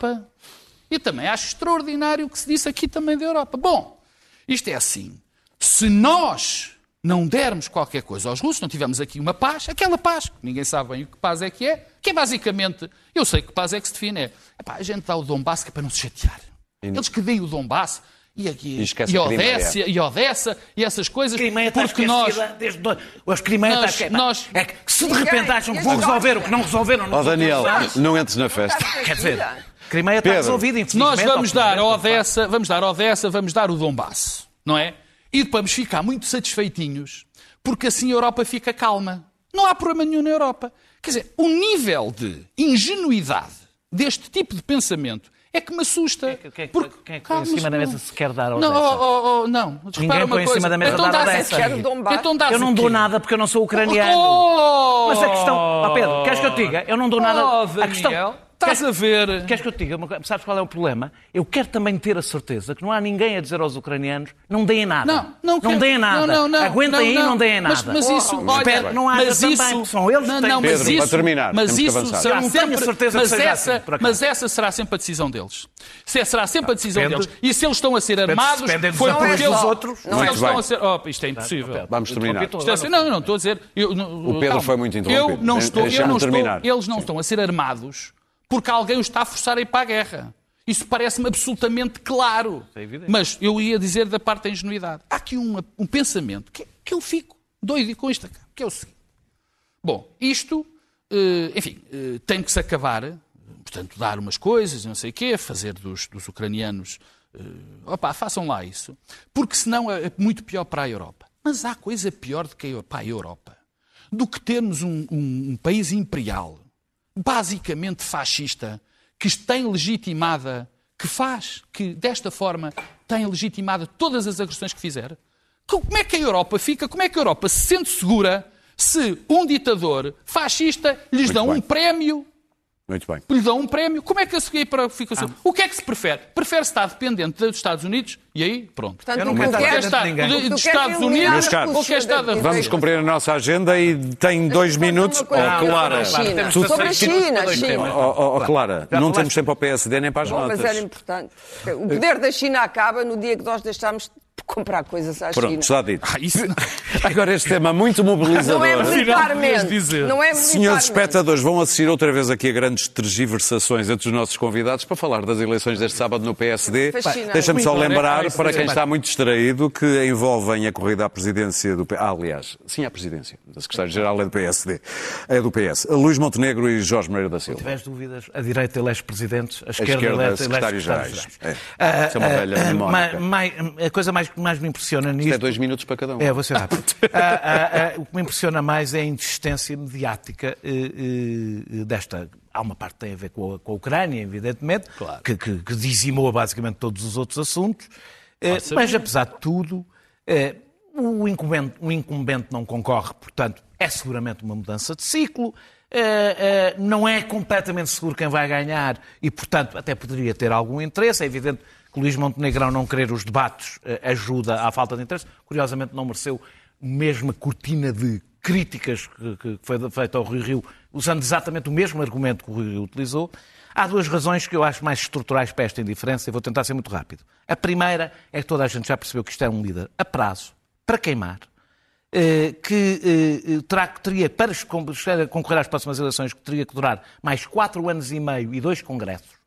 G: Eu também acho extraordinário o que se disse aqui também da Europa. Bom, isto é assim. Se nós não dermos qualquer coisa aos russos, não tivermos aqui uma paz, aquela paz, que ninguém sabe bem o que paz é que é, que é basicamente, eu sei que paz é que se define, é, epá, a gente dá o Donbass que é para não se chatear. Eles que deem o Donbass e, aqui,
A: E
G: e. Odessa, e Odessa e essas coisas,
F: Crimeia está
G: porque nós...
F: desde dois- Os Crimeia está
G: Nós-
F: esquecida.
G: nós-
F: É que se de repente acham que vão resolver o que não resolveram
A: Ó
F: nos
A: Daniel, não entres na festa.
F: Quer dizer, Crimeia está resolvida,
G: Nós vamos dar a Odessa, vamos dar a Odessa, vamos dar o Donbass, não é? E vamos ficar muito satisfeitinhos, porque assim a Europa fica calma. Não há problema nenhum na Europa. Quer dizer, o nível de ingenuidade deste tipo de pensamento é que me assusta.
F: Quem é que-
G: porque-
F: quem é que
G: Calma,
F: põe em cima da mesa se quer dar a
G: Não,
F: Odessa?
G: oh, oh, oh, não. Repara
F: Ninguém põe em cima da mesa
G: então
F: dar a Odessa.
G: Então
F: Eu não dou nada porque eu não sou ucraniano.
G: Oh!
F: Mas a questão. Ó Pedro, queres que eu te diga? Eu não dou nada.
G: Oh,
F: a questão.
G: Estás a ver?
F: Queres que eu te diga? Sabes qual é o problema? Eu quero também ter a certeza que não há ninguém a dizer aos ucranianos não deem nada.
G: Não, não quero.
F: deem nada.
G: Não, não, não.
F: Aguentem aí e não deem nada.
G: Mas, mas isso,
A: Oh,
G: olha,
F: espero que não haja
G: mas
F: também,
G: isso,
F: são eles que
G: não,
F: têm-
G: não, mas
A: Pedro,
G: isso,
A: para terminar,
G: mas
A: que
G: isso será
F: não
G: sempre,
F: a certeza que
G: mas essa,
F: assim,
G: mas essa será sempre a decisão deles. Se será sempre a decisão
F: depende-
G: deles. E se eles estão a ser armados,
F: depende
G: foi porque eles
F: dos outros.
A: Muito
G: eles estão
A: bem.
G: a ser, oh, isto é impossível.
A: Vamos terminar.
G: É assim, não, não estou a dizer. não-
A: O Pedro foi muito interrompido.
G: não eu não estou,
A: terminar.
G: eles não estão a ser armados porque alguém os está a forçar a ir para a guerra. Isso parece-me absolutamente claro.
F: É.
G: Mas eu ia dizer da parte da ingenuidade. Há aqui um, um pensamento que, que eu fico doido com isto, que é o seguinte. Bom, isto, eh, enfim, eh, tem que se acabar, portanto, dar umas coisas, não sei o quê, fazer dos, dos ucranianos. eh, Opa, façam lá isso. Porque senão é muito pior para a Europa. Mas há coisa pior do que a- para a Europa do que termos um, um- um país imperial, basicamente fascista, que tem legitimada, que faz, que desta forma tem legitimada todas as agressões que fizer. Como é que a Europa fica? Como é que a Europa se sente segura se um ditador fascista lhes dá
A: bem.
G: um prémio
A: Muito bem.
G: lhe dão um prémio, como é que a seguir para fica assim? O que é que se prefere? Prefere estar dependente dos Estados Unidos? E aí, pronto.
E: Portanto,
F: Eu não quero estar
G: estar
F: de ninguém.
G: dos Estados Unidos
E: a
A: caros,
G: ou quer estar da
E: Rússia
A: Vamos cumprir a nossa agenda e tem dois minutos. Oh, Clara,
E: sobre a China.
A: tu-
E: Sobre a China, China.
A: Oh, oh, oh, Clara, não temos tempo para o PSD nem para as
E: mas
A: notas.
E: era importante. O poder da China acaba no dia que nós deixarmos de comprar coisas à
A: Pronto,
E: China.
A: está dito.
G: Ah, isso.
A: Agora este tema muito mobilizador.
E: Não é militarmente. Não é
A: Senhores espectadores, vão assistir outra vez aqui a grandes tergiversações entre os nossos convidados para falar das eleições deste sábado no PSD. Deixa-me só lembrar,
G: É, é,
A: para
G: é,
A: quem
G: é.
A: está muito distraído, que envolvem a corrida à presidência do PS. Ah, aliás, sim, à presidência. A secretária-geral é do PSD. É do PS. Luís Montenegro e Jorge Moreira da
F: Se
A: Silva.
F: tiveres dúvidas, a direita elege presidentes, a
A: A
F: esquerda,
A: esquerda,
F: elege,
A: secretários-gerais. É. Isso é uma velha
F: Ah, ah,
A: mnemónica.
F: mais- mais- a coisa mais que mais me impressiona
A: Isto
F: nisto.
A: é dois minutos para cada um.
F: É, vou ser rápido. Ah, ah, ah, o que me impressiona mais é a insistência mediática eh, eh, desta. Há uma parte que tem a ver com a, com a Ucrânia, evidentemente, que, que- que dizimou basicamente todos os outros assuntos. Eh, mas, apesar de tudo, eh, o, incumbente, o incumbente não concorre, portanto, é seguramente uma mudança de ciclo. Eh, eh, não é completamente seguro quem vai ganhar e, portanto, até poderia ter algum interesse. É evidente que Luís Montenegro, ao não querer os debates, eh, ajuda à falta de interesse. Curiosamente, não mereceu a mesma cortina de críticas que, foi feita ao Rui Rio, usando exatamente o mesmo argumento que o Rio utilizou. Há duas razões que eu acho mais estruturais para esta indiferença e vou tentar ser muito rápido. A primeira é que toda a gente já percebeu que isto é um líder a prazo, para queimar, eh, que eh, terá, teria, para concorrer às próximas eleições, que teria que durar mais quatro anos e meio e dois congressos.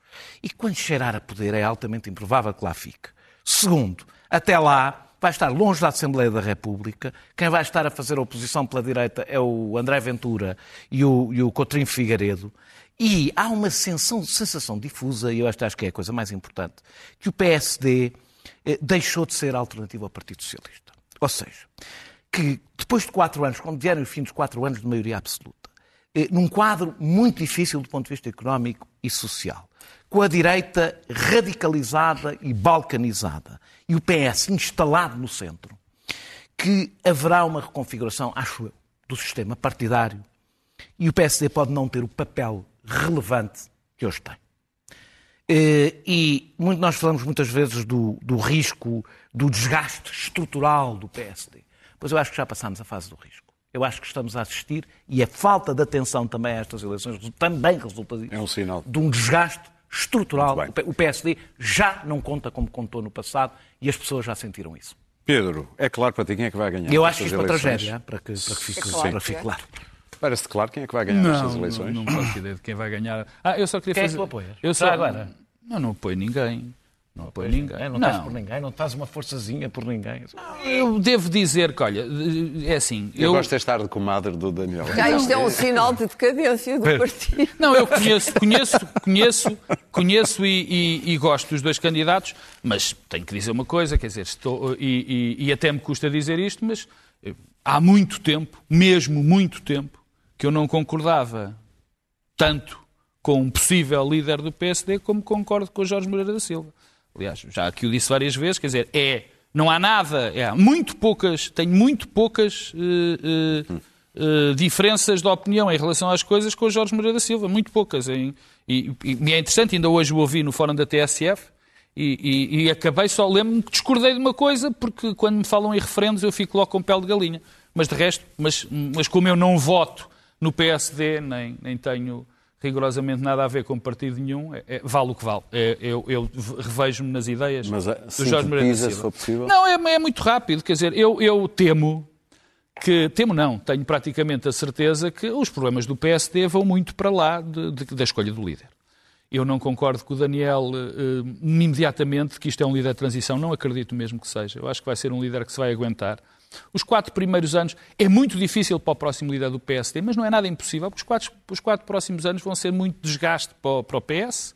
F: E quando cheirar a poder, é altamente improvável que lá fique. Segundo, até lá vai estar longe da Assembleia da República. Quem vai estar a fazer a oposição pela direita é o André Ventura e o, e o Coutinho Figueiredo. E há uma sensação, sensação difusa, e eu esta acho que é a coisa mais importante, que o PSD eh, deixou de ser alternativo ao Partido Socialista. Ou seja, que depois de quatro anos, quando vieram os fins dos quatro anos de maioria absoluta, num quadro muito difícil do ponto de vista económico e social, com a direita radicalizada e balcanizada e o PS instalado no centro, que haverá uma reconfiguração, acho eu, do sistema partidário e o PSD pode não ter o papel relevante que hoje tem. Eh, E muito, nós falamos muitas vezes do, do risco, do desgaste estrutural do PSD. Pois eu acho que já passámos a fase do risco. Eu acho que estamos a assistir, e a falta de atenção também a estas eleições também resulta disso,
A: É um sinal.
F: de um desgaste estrutural. O PSD já não conta como contou no passado e as pessoas já sentiram isso.
A: Pedro, é claro para ti quem é que vai ganhar.
F: Eu acho
A: estas
F: isto uma
A: eleições?
F: tragédia, para que, para que fique,
E: É claro
F: para
E: que
F: fique
E: é.
F: claro.
A: Parece-te claro quem é que vai ganhar estas eleições?
G: Não, não faço ideia de quem vai ganhar. Ah, eu só queria
F: Quem é que
G: fazer...
F: tu apoias?
G: Eu só...
F: agora?
G: Não, não apoio ninguém. Não apoio ninguém.
F: É, não, estás por ninguém, não estás uma forçazinha por ninguém.
G: Eu devo dizer que, olha, é assim...
A: Eu, gosto desta tarde comadre do Daniel.
E: Já isto é um sinal de decadência do partido.
G: Não, eu conheço, conheço, conheço, conheço e, e- e gosto dos dois candidatos, mas tenho que dizer uma coisa, quer dizer, estou, e, e- e até me custa dizer isto, mas eh, há muito tempo, mesmo muito tempo, que eu não concordava tanto com um possível líder do PSD como concordo com o Jorge Moreira da Silva. Aliás, já aqui o disse várias vezes, quer dizer, é, não há nada, é, há muito poucas, tenho muito poucas eh, eh, eh, diferenças de opinião em relação às coisas com o Jorge Moreira da Silva, muito poucas. E, e, e é interessante, ainda hoje o ouvi no fórum da TSF e, e- e acabei só, lembro-me que discordei de uma coisa, porque quando me falam em referendos eu fico logo com pele de galinha. Mas de resto, mas, mas como eu não voto no PSD, nem, nem tenho rigorosamente nada a ver com partido nenhum, é- é- vale o que vale. É- eu eu revejo-me nas ideias
A: Mas, ah,
G: do Jorge Moreira da Silva.
A: possível.
G: Não, é, é muito rápido. Quer dizer, eu, eu temo que. Temo não, tenho praticamente a certeza que os problemas do PSD vão muito para lá de- de- da escolha do líder. Eu não concordo com o Daniel uh, imediatamente que isto é um líder de transição. Não acredito mesmo que seja. Eu acho que vai ser um líder que se vai aguentar. Os quatro primeiros anos é muito difícil para o próximo líder do PSD, mas não é nada impossível, porque os quatro, os quatro próximos anos vão ser muito desgaste para o, para o PS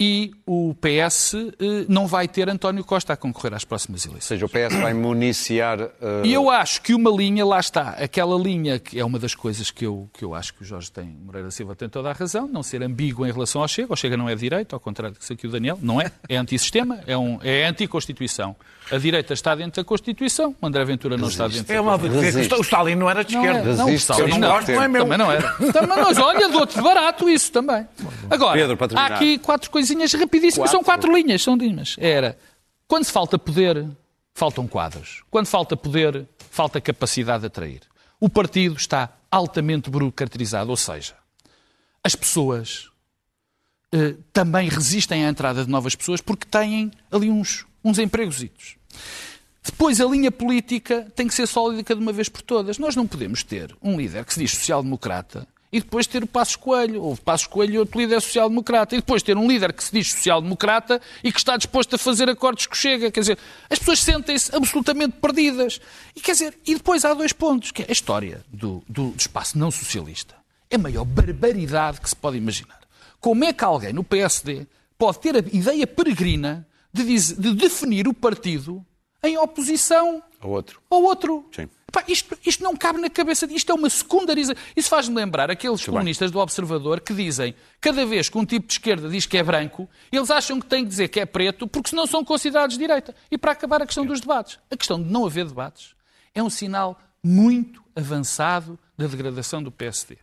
G: e o PS eh, não vai ter António Costa a concorrer às próximas eleições.
A: Ou seja, o PS vai municiar. Uh...
G: E eu acho que uma linha, lá está, aquela linha que é uma das coisas que eu, que eu acho que o Jorge tem, Moreira Silva tem toda a razão, não ser ambíguo em relação ao Chega. O Chega não é direito, ao contrário do que disse aqui o Daniel, não é. É antissistema, é, um, é anticonstituição. A direita está dentro da Constituição, o André Ventura não está dentro
F: é uma
G: da
F: Constituição. O Stalin não era de esquerda.
G: Não, é. não, o Stalin não, não, é meu. Também não era. mas olha, dou-te barato isso também. Agora, Pedro, há aqui quatro coisinhas rapidíssimas, quatro. são quatro linhas, são linhas. Era, quando se falta poder, faltam quadros. Quando falta poder, falta capacidade de atrair. O partido está altamente burocratizado, ou seja, as pessoas eh, também resistem à entrada de novas pessoas porque têm ali uns, uns empregositos. Depois, a linha política tem que ser sólida de uma vez por todas. Nós não podemos ter um líder que se diz social-democrata e depois ter o Passos Coelho, ou o Passos Coelho e outro líder social-democrata, e depois ter um líder que se diz social-democrata e que está disposto a fazer acordos que chega. Quer dizer, as pessoas sentem-se absolutamente perdidas. E quer dizer, e depois há dois pontos, que é a história do, do, do espaço não socialista. É a maior barbaridade que se pode imaginar. Como é que alguém no PSD pode ter a ideia peregrina de, dizer, de definir o partido em oposição
A: ao outro.
G: Ao outro.
A: Sim.
G: Epá, isto, isto, não cabe na cabeça. Isto é uma secundarização. Isso faz-me lembrar aqueles Muito comunistas bem. do Observador que dizem cada vez que um tipo de esquerda diz que é branco, eles acham que tem que dizer que é preto porque senão são considerados de direita. E para acabar a questão dos debates. A questão de não haver debates é um sinal muito avançado da degradação do PSD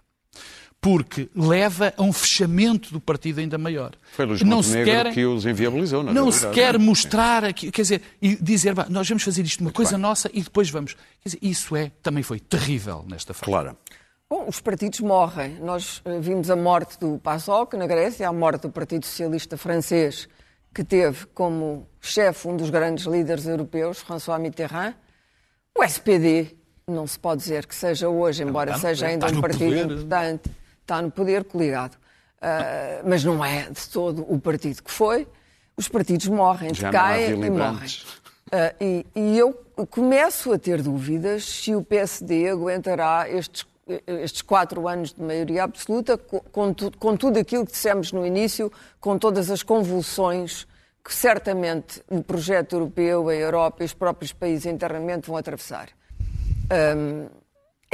G: porque leva a um fechamento do partido ainda maior.
A: Foi Luís não se quer, que os inviabilizou.
G: Na não se quer mostrar, aqui, quer dizer, e dizer, nós vamos fazer isto uma Muito coisa bem. nossa e depois vamos. Quer dizer, isso é, também foi terrível nesta fase.
A: Claro.
E: Bom, os partidos morrem. Nós eh, vimos a morte do PASOK na Grécia, a morte do Partido Socialista Francês, que teve como chefe um dos grandes líderes europeus, François Mitterrand. O SPD, não se pode dizer que seja hoje, embora seja ainda um partido poder. importante está no poder coligado. Uh, mas não é de todo o partido que foi. Os partidos morrem, decaem e morrem. Uh, e, e, eu começo a ter dúvidas se o PSD aguentará estes, estes quatro anos de maioria absoluta, com, com, tu, com tudo aquilo que dissemos no início, com todas as convulsões que certamente o projeto europeu, a Europa e os próprios países internamente vão atravessar. Um,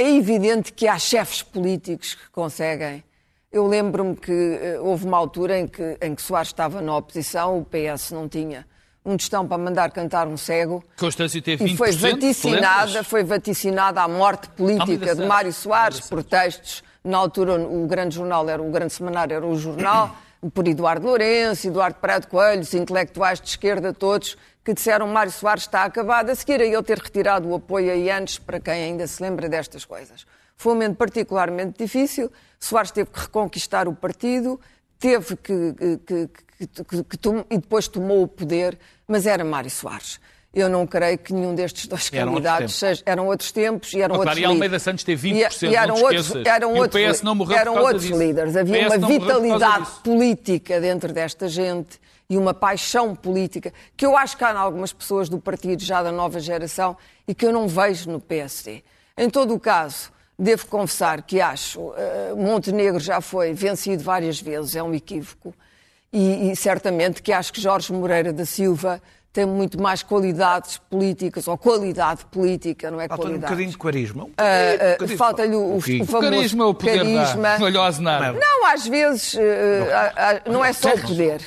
E: é evidente que há chefes políticos que conseguem. Eu lembro-me que uh, houve uma altura em que, em que Soares estava na oposição, o PS não tinha um tostão para mandar cantar um cego.
G: Constância teve 20%,
E: e foi vaticinada, foi vaticinada a morte política de Mário Soares por textos. Na altura, o grande jornal era o grande semanário, era o jornal, por Eduardo Lourenço, Eduardo Prado Coelho, os intelectuais de esquerda todos, que disseram Mário Soares está acabado, a seguir a ele ter retirado o apoio a Ianes, para quem ainda se lembra destas coisas. Foi um momento particularmente difícil, Soares teve que reconquistar o partido, teve que, que, que, e depois tomou o poder, mas era Mário Soares. Eu não creio que nenhum destes dois eram candidatos seja, eram outros tempos e eram outros
G: líderes. Almeida Santos teve 20%,
E: e, eram outros, eram
G: e
E: outros,
G: o PS não morreu
E: eram outros líderes. Havia uma vitalidade política dentro desta gente e uma paixão política que eu acho que há em algumas pessoas do partido já da nova geração e que eu não vejo no PSD. Em todo o caso, devo confessar que acho uh, Montenegro já foi vencido várias vezes, é um equívoco, e, e certamente que acho que Jorge Moreira da Silva tem muito mais qualidades políticas, ou qualidade política, não é
F: Falta
E: qualidade.
F: um bocadinho de carisma. Uh,
E: uh, Falta-lhe o, o, o, famoso carisma.
G: O poder carisma.
E: Não, não, às vezes uh, não. não é só o poder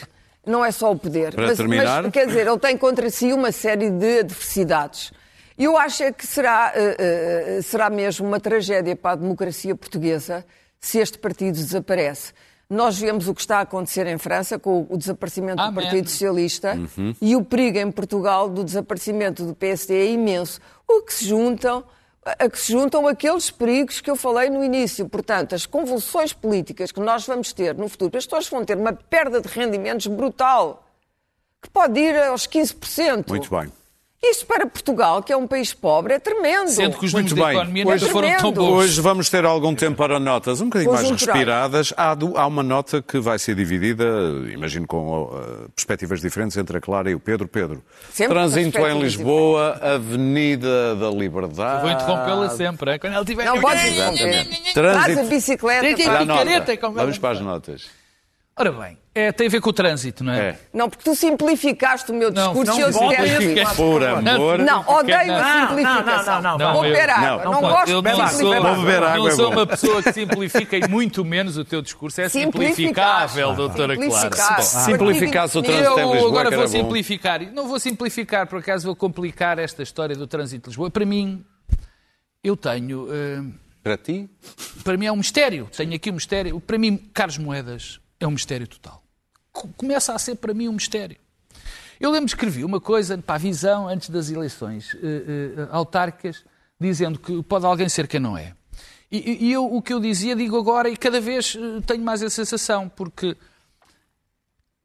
E: não é só o poder.
A: Para mas, terminar...
E: mas, quer dizer, ele tem contra si uma série de adversidades. E eu acho é que será, uh, uh, será mesmo uma tragédia para a democracia portuguesa se este partido desaparece. Nós vemos o que está a acontecer em França com o desaparecimento Amém. do Partido Socialista uhum. e o perigo em Portugal do desaparecimento do PSD é imenso. O que se juntam a que se juntam aqueles perigos que eu falei no início. Portanto, as convulsões políticas que nós vamos ter no futuro, as pessoas vão ter uma perda de rendimentos brutal, que pode ir aos 15%.
A: Muito bem.
E: Isto para Portugal, que é um país pobre, é tremendo.
G: Sendo que os
A: Muito
G: números da
A: bem.
G: economia
A: Hoje-
G: foram tão bons.
A: Hoje vamos ter algum tempo para notas um bocadinho mais respiradas. Há, do- há uma nota que vai ser dividida, imagino com uh, perspectivas diferentes entre a Clara e o Pedro. Pedro,
E: Sempre
A: trânsito em Lisboa, Avenida da Liberdade.
G: Vou interrompê-la sempre, é? quando ele tiver...
E: Não interromper. Traz a
A: Trânsito.
E: bicicleta.
G: Tem-
E: para-
A: Para a nota.
G: picareta é como-
A: Vamos para as notas.
G: Ora bem, é, tem a ver com o trânsito, não é?
A: É.
E: Não, porque tu simplificaste o meu
G: Não,
E: discurso
G: não
E: e eu
G: volta
E: disse.
G: esse-
A: Por amor.
E: Não, odeio
G: Não,
E: a
F: não,
E: simplificação.
F: não, não, não,
E: Vou
G: não,
E: beber
G: eu-
E: água.
A: não,
E: Não,
G: pode.
E: gosto
G: eu
E: de
G: não
F: água.
A: Vou beber água,
G: não sou uma pessoa que simplifica e muito menos o teu discurso. É simplificável, doutora Clara.
E: Simplificar.
G: Bom,
A: Simplificasse o trânsito em Lisboa,
G: agora vou simplificar. Não vou simplificar, por acaso vou complicar esta história do trânsito de Lisboa. Para mim, eu tenho. eh,
A: Para ti?
G: para mim é um mistério. Tenho aqui um mistério. Para mim, Carlos Moedas é um mistério total. Co- Começa a ser para mim um mistério. Eu lembro que escrevi uma coisa para a visão antes das eleições eh, eh, autárquicas, dizendo que pode alguém ser quem não é. E, e- eu, o que eu dizia, digo agora, e cada vez tenho mais a sensação, porque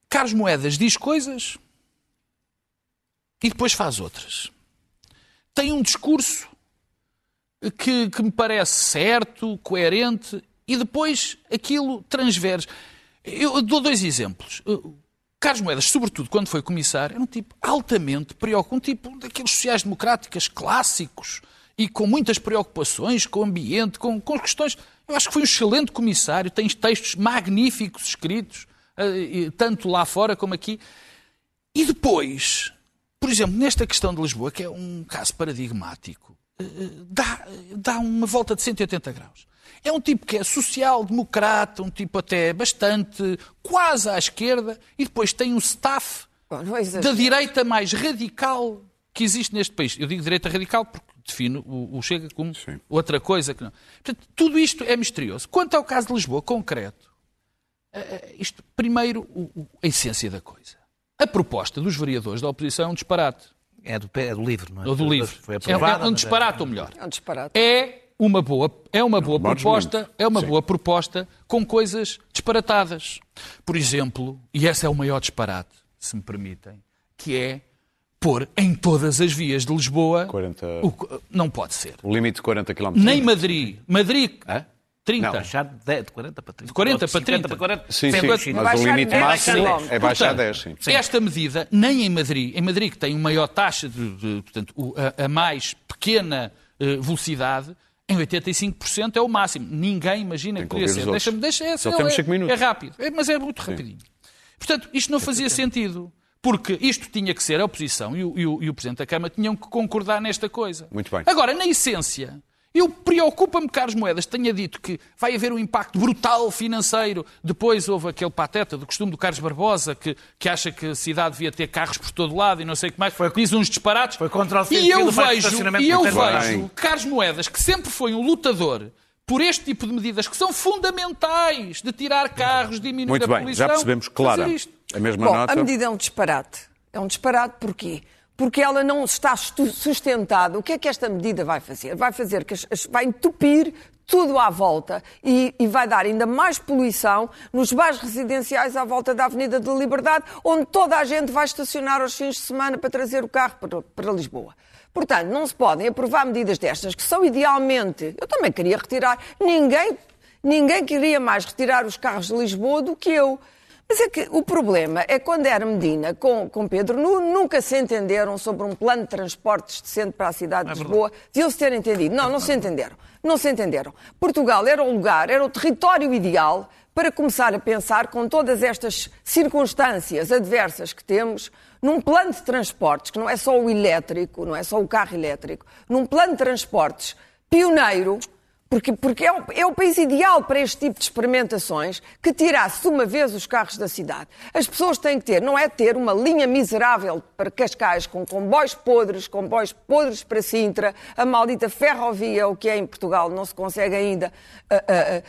G: Carlos Moedas diz coisas e depois faz outras. Tem um discurso que, que me parece certo, coerente, e depois aquilo transverge. Eu dou dois exemplos. Uh, Carlos Moedas, sobretudo quando foi comissário, era um tipo altamente preocupado, um tipo daqueles sociais-democráticas clássicos e com muitas preocupações com o ambiente, com, com questões. Eu acho que foi um excelente comissário, tem textos magníficos escritos, uh, e- tanto lá fora como aqui. E depois, por exemplo, nesta questão de Lisboa, que é um caso paradigmático, eh, dá, dá uma volta de 180 graus. É um tipo que é social-democrata, um tipo até bastante quase à esquerda, e depois tem um staff
E: Bom, não
G: da direita mais radical que existe neste país. Eu digo direita radical porque defino o, o Chega como outra coisa que não. Portanto, tudo isto é misterioso. Quanto ao caso de Lisboa, concreto, eh, isto, primeiro, o- o- a essência da coisa. A proposta dos vereadores da oposição é um disparate.
F: É do, é do livro, não é?
G: Ou do livro.
F: Foi
G: É,
F: aprovado.
G: é um
F: mas
G: disparate, ou melhor.
E: É um disparate.
G: É uma boa, é uma boa proposta, é uma
A: Sim.
G: boa proposta com coisas disparatadas. Por exemplo, e esse é o maior disparate, se me permitem, que é pôr em todas as vias de Lisboa
A: 40
G: o não pode ser.
A: O limite de 40 km.
G: Nem Madrid. Madrid,
A: Hã?
G: 30.
F: Baixar de 10, de 40 para 30.
G: De 40 para
F: 50
G: 30.
F: 40.
A: Sim, sim, mas o limite
E: 10
A: máximo é baixar
G: Portanto,
A: 10, sim.
G: Esta medida, nem em Madrid, em Madrid que tem uma maior taxa de, de- portanto, a, a mais pequena eh, velocidade, em 85% é o máximo. Ninguém imagina
A: Tem
G: que poderia ser. Deixa-me, deixa, é,
A: Só
G: é-
A: temos
G: é-
A: cinco minutos.
G: É rápido, É, mas é muito rapidinho. Portanto, isto não fazia sentido. Porque isto tinha que ser a oposição e o, e o- e o Presidente da Câmara tinham que concordar nesta coisa.
A: Muito bem.
G: Agora, na essência, eu preocupa-me que Carlos Moedas tenha dito que vai haver um impacto brutal financeiro. Depois houve aquele pateta do costume do Carlos Barbosa que, que acha que a cidade devia ter carros por todo lado e não sei o que mais. Diz uns disparates.
F: foi contra o
G: e eu vejo, e eu vejo Carlos Moedas, que sempre foi um lutador por este tipo de medidas que são fundamentais de tirar carros, diminuir
A: Muito
G: a
A: bem,
G: poluição.
A: já percebemos,
G: isto.
A: A mesma
E: Bom,
A: nota.
E: a medida é um disparate. É um disparate porquê? Porque ela não está sustentada. O que é que esta medida vai fazer? Vai fazer que vai entupir tudo à volta e, e vai dar ainda mais poluição nos bairros residenciais à volta da Avenida da Liberdade, onde toda a gente vai estacionar aos fins de semana para trazer o carro para, para Lisboa. Portanto, não se podem aprovar medidas destas que são idealmente. Eu também queria retirar. Ninguém, ninguém queria mais retirar os carros de Lisboa do que eu. Mas é que o problema é quando era Medina com, com Pedro Nu, nunca se entenderam sobre um plano de transportes decente para a cidade de Lisboa. Deviam-se ter entendido. Não, não se entenderam. Não se entenderam. Portugal era o lugar, era o território ideal para começar a pensar com todas estas circunstâncias adversas que temos num plano de transportes, que não é só o elétrico, não é só o carro elétrico, num plano de transportes pioneiro, porque, porque é, o, é o país ideal para este tipo de experimentações que tirasse uma vez os carros da cidade. As pessoas têm que ter, não é ter uma linha miserável para Cascais com comboios podres, comboios podres para Sintra, a maldita ferrovia, o que é em Portugal, não se consegue ainda ah, ah,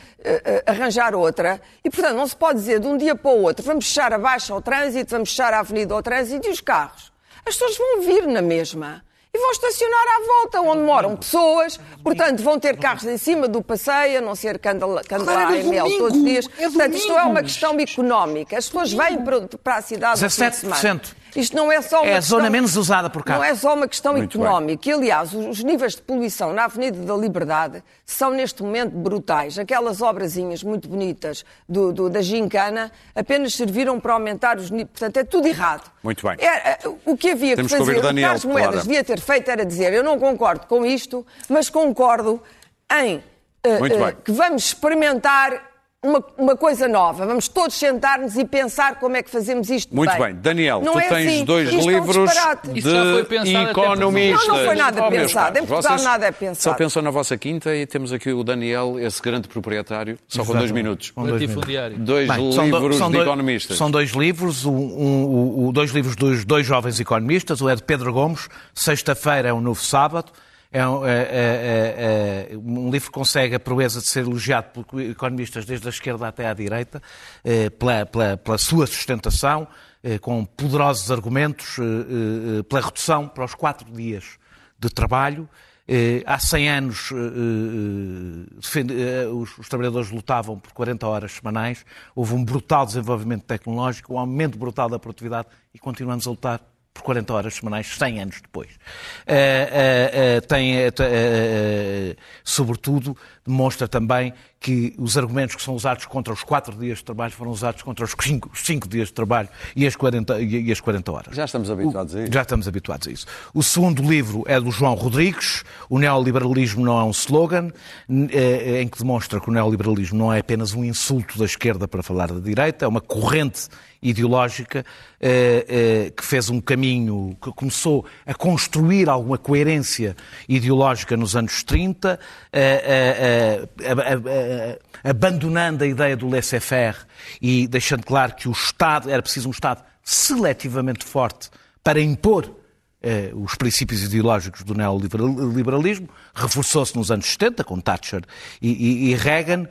E: ah, arranjar outra. E, portanto, não se pode dizer de um dia para o outro, vamos fechar a baixa ao trânsito, vamos fechar a avenida ao trânsito e os carros. As pessoas vão vir na mesma e vão estacionar à volta, onde moram pessoas, portanto vão ter carros em cima do passeio, a não ser candela- candelar
G: Claro,
E: em mel todos os dias.
G: é
E: portanto, isto é uma questão económica. As pessoas vêm para, para a cidade no fim de semana.
F: 17%.
E: Isto não é só uma
F: É a
E: questão...
F: zona menos usada por cá.
E: Não é só uma questão
A: Muito bem.
E: económica. E, aliás, os os níveis de poluição na Avenida da Liberdade são, neste momento, brutais. Aquelas obrazinhas muito bonitas do, do- da Gincana apenas serviram para aumentar os níveis. Portanto, é tudo errado.
A: Muito bem.
E: É, é, o que havia
A: Temos
E: que
A: que
E: fazer, o que
A: Daniel,
E: Carlos Moedas
A: Clara.
E: devia ter feito era dizer eu não concordo com isto, mas concordo em eh,
A: bem.
E: que vamos experimentar uma, uma coisa nova. Vamos todos sentar-nos e pensar como é que fazemos isto
A: Muito
E: bem.
A: bem. Daniel,
E: Não
A: tu
E: é
A: tens
E: assim.
A: dois
E: Isto é um
A: livros
G: já foi
A: de economistas.
E: Não, não foi nada
A: Oh,
E: pensado. Em Portugal
A: vocês
E: nada é
A: Só
E: pensado.
A: pensam na vossa quinta e temos aqui o Daniel, esse grande proprietário, só com dois minutos.
F: Com dois minutos.
A: Dois
F: Bem, são do-
A: livros
F: são
A: de
F: dois-
A: economistas.
F: São dois livros, um, um- o- dois livros dos dois jovens economistas, o é de Pedro Gomes, Sexta-feira é um novo sábado. É um, é- é- é- é um livro que consegue a proeza de ser elogiado por economistas desde a esquerda até à direita, eh, pela, pela- pela sua sustentação, eh, com poderosos argumentos, eh, pela redução para os quatro dias de trabalho. Há 100 anos os trabalhadores lutavam por 40 horas semanais, houve um brutal desenvolvimento tecnológico, um aumento brutal da produtividade e continuamos a lutar por 40 horas semanais 100 anos depois. Eh, eh, eh, tem, te- sobretudo, demonstra também que os argumentos que são usados contra os 4 dias de trabalho foram usados contra os 5, dias de trabalho e as 40, e, as 40 horas.
A: Já estamos habituados a isso.
F: Já estamos habituados a isso. O segundo livro é do João Rodrigues, O Neoliberalismo não é um slogan, em que demonstra que o neoliberalismo não é apenas um insulto da esquerda para falar da direita, é uma corrente ideológica eh, eh, que fez um caminho, que começou a construir alguma coerência ideológica nos anos 30, eh, abandonando a ideia do laissez-faire e deixando claro que o Estado, era preciso um Estado seletivamente forte para impor os princípios ideológicos do neoliberalismo, reforçou-se nos anos 70 com Thatcher e, Reagan,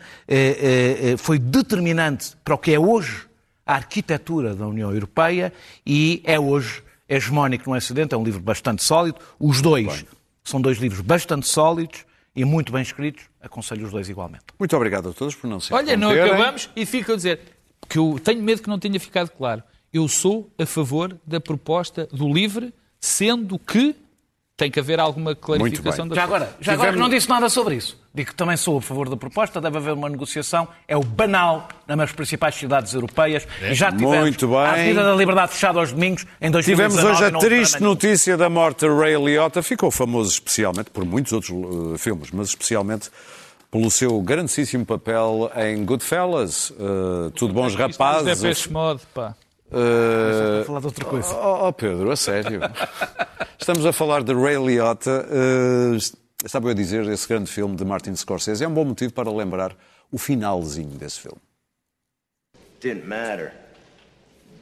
F: foi determinante para o que é hoje a arquitetura da União Europeia e é hoje hegemónico no Ocidente, é um livro bastante sólido. Os dois são dois livros bastante sólidos e muito bem escritos, aconselho os dois igualmente.
A: Muito obrigado a todos por não se
G: Olha, não acabamos e fico a dizer que eu tenho medo que não tenha ficado claro. Eu sou a favor da proposta do livre, sendo que tem que haver alguma clarificação
A: bem.
G: da
F: Já agora, já agora que não disse nada sobre isso. Digo que também sou a favor da proposta, deve haver uma negociação. É o banal nas principais cidades europeias. E já tivemos
A: Muito bem.
F: a Avenida da Liberdade fechada aos domingos em 2019.
A: Tivemos hoje a triste notícia da morte de Ray Liotta. Ficou famoso especialmente por muitos outros uh, filmes, mas especialmente pelo seu grandíssimo papel em Goodfellas. Uh, tudo bons rapazes.
G: É Depeche Mode, pá.
A: Uh,
F: a falar de outra coisa.
A: Oh, oh, Pedro, a sério. Estamos a falar de Ray Liotta. Uh, estava eu dizer, esse grande filme de Martin Scorsese é um bom motivo para lembrar o finalzinho desse filme.
H: didn't matter.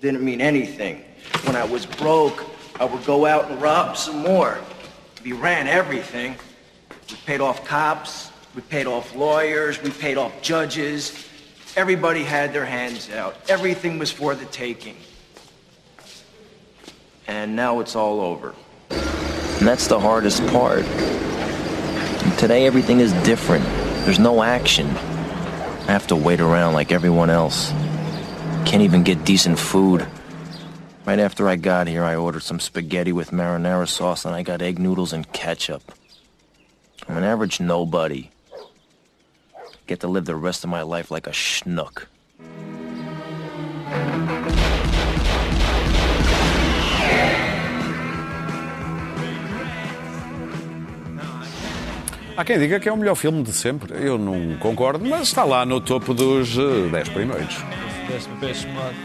H: Didn't mean anything. When I was broke, I would go out and rob some more. We ran everything. We paid off cops, we paid off lawyers, we paid off judges. Everybody had their hands out. Everything was for the taking. And now it's all over.
I: And that's the hardest part. Today, everything is different. There's no action. I have to wait around like everyone else. Can't even get decent food. Right after I got here, I ordered some spaghetti with marinara sauce, and I got egg noodles and ketchup. I'm an average nobody. Get to live the rest of my life like a schnook.
A: Há quem diga que é o melhor filme de sempre. Eu não concordo, mas está lá no topo dos eh, 10 primeiros.
G: Depeche Mode.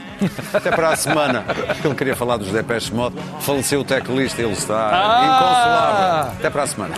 A: Até para a semana. Ele queria falar dos Depeche Mode. Faleceu o teclista, ele está
G: Ah!
A: inconsolável. Até para a semana.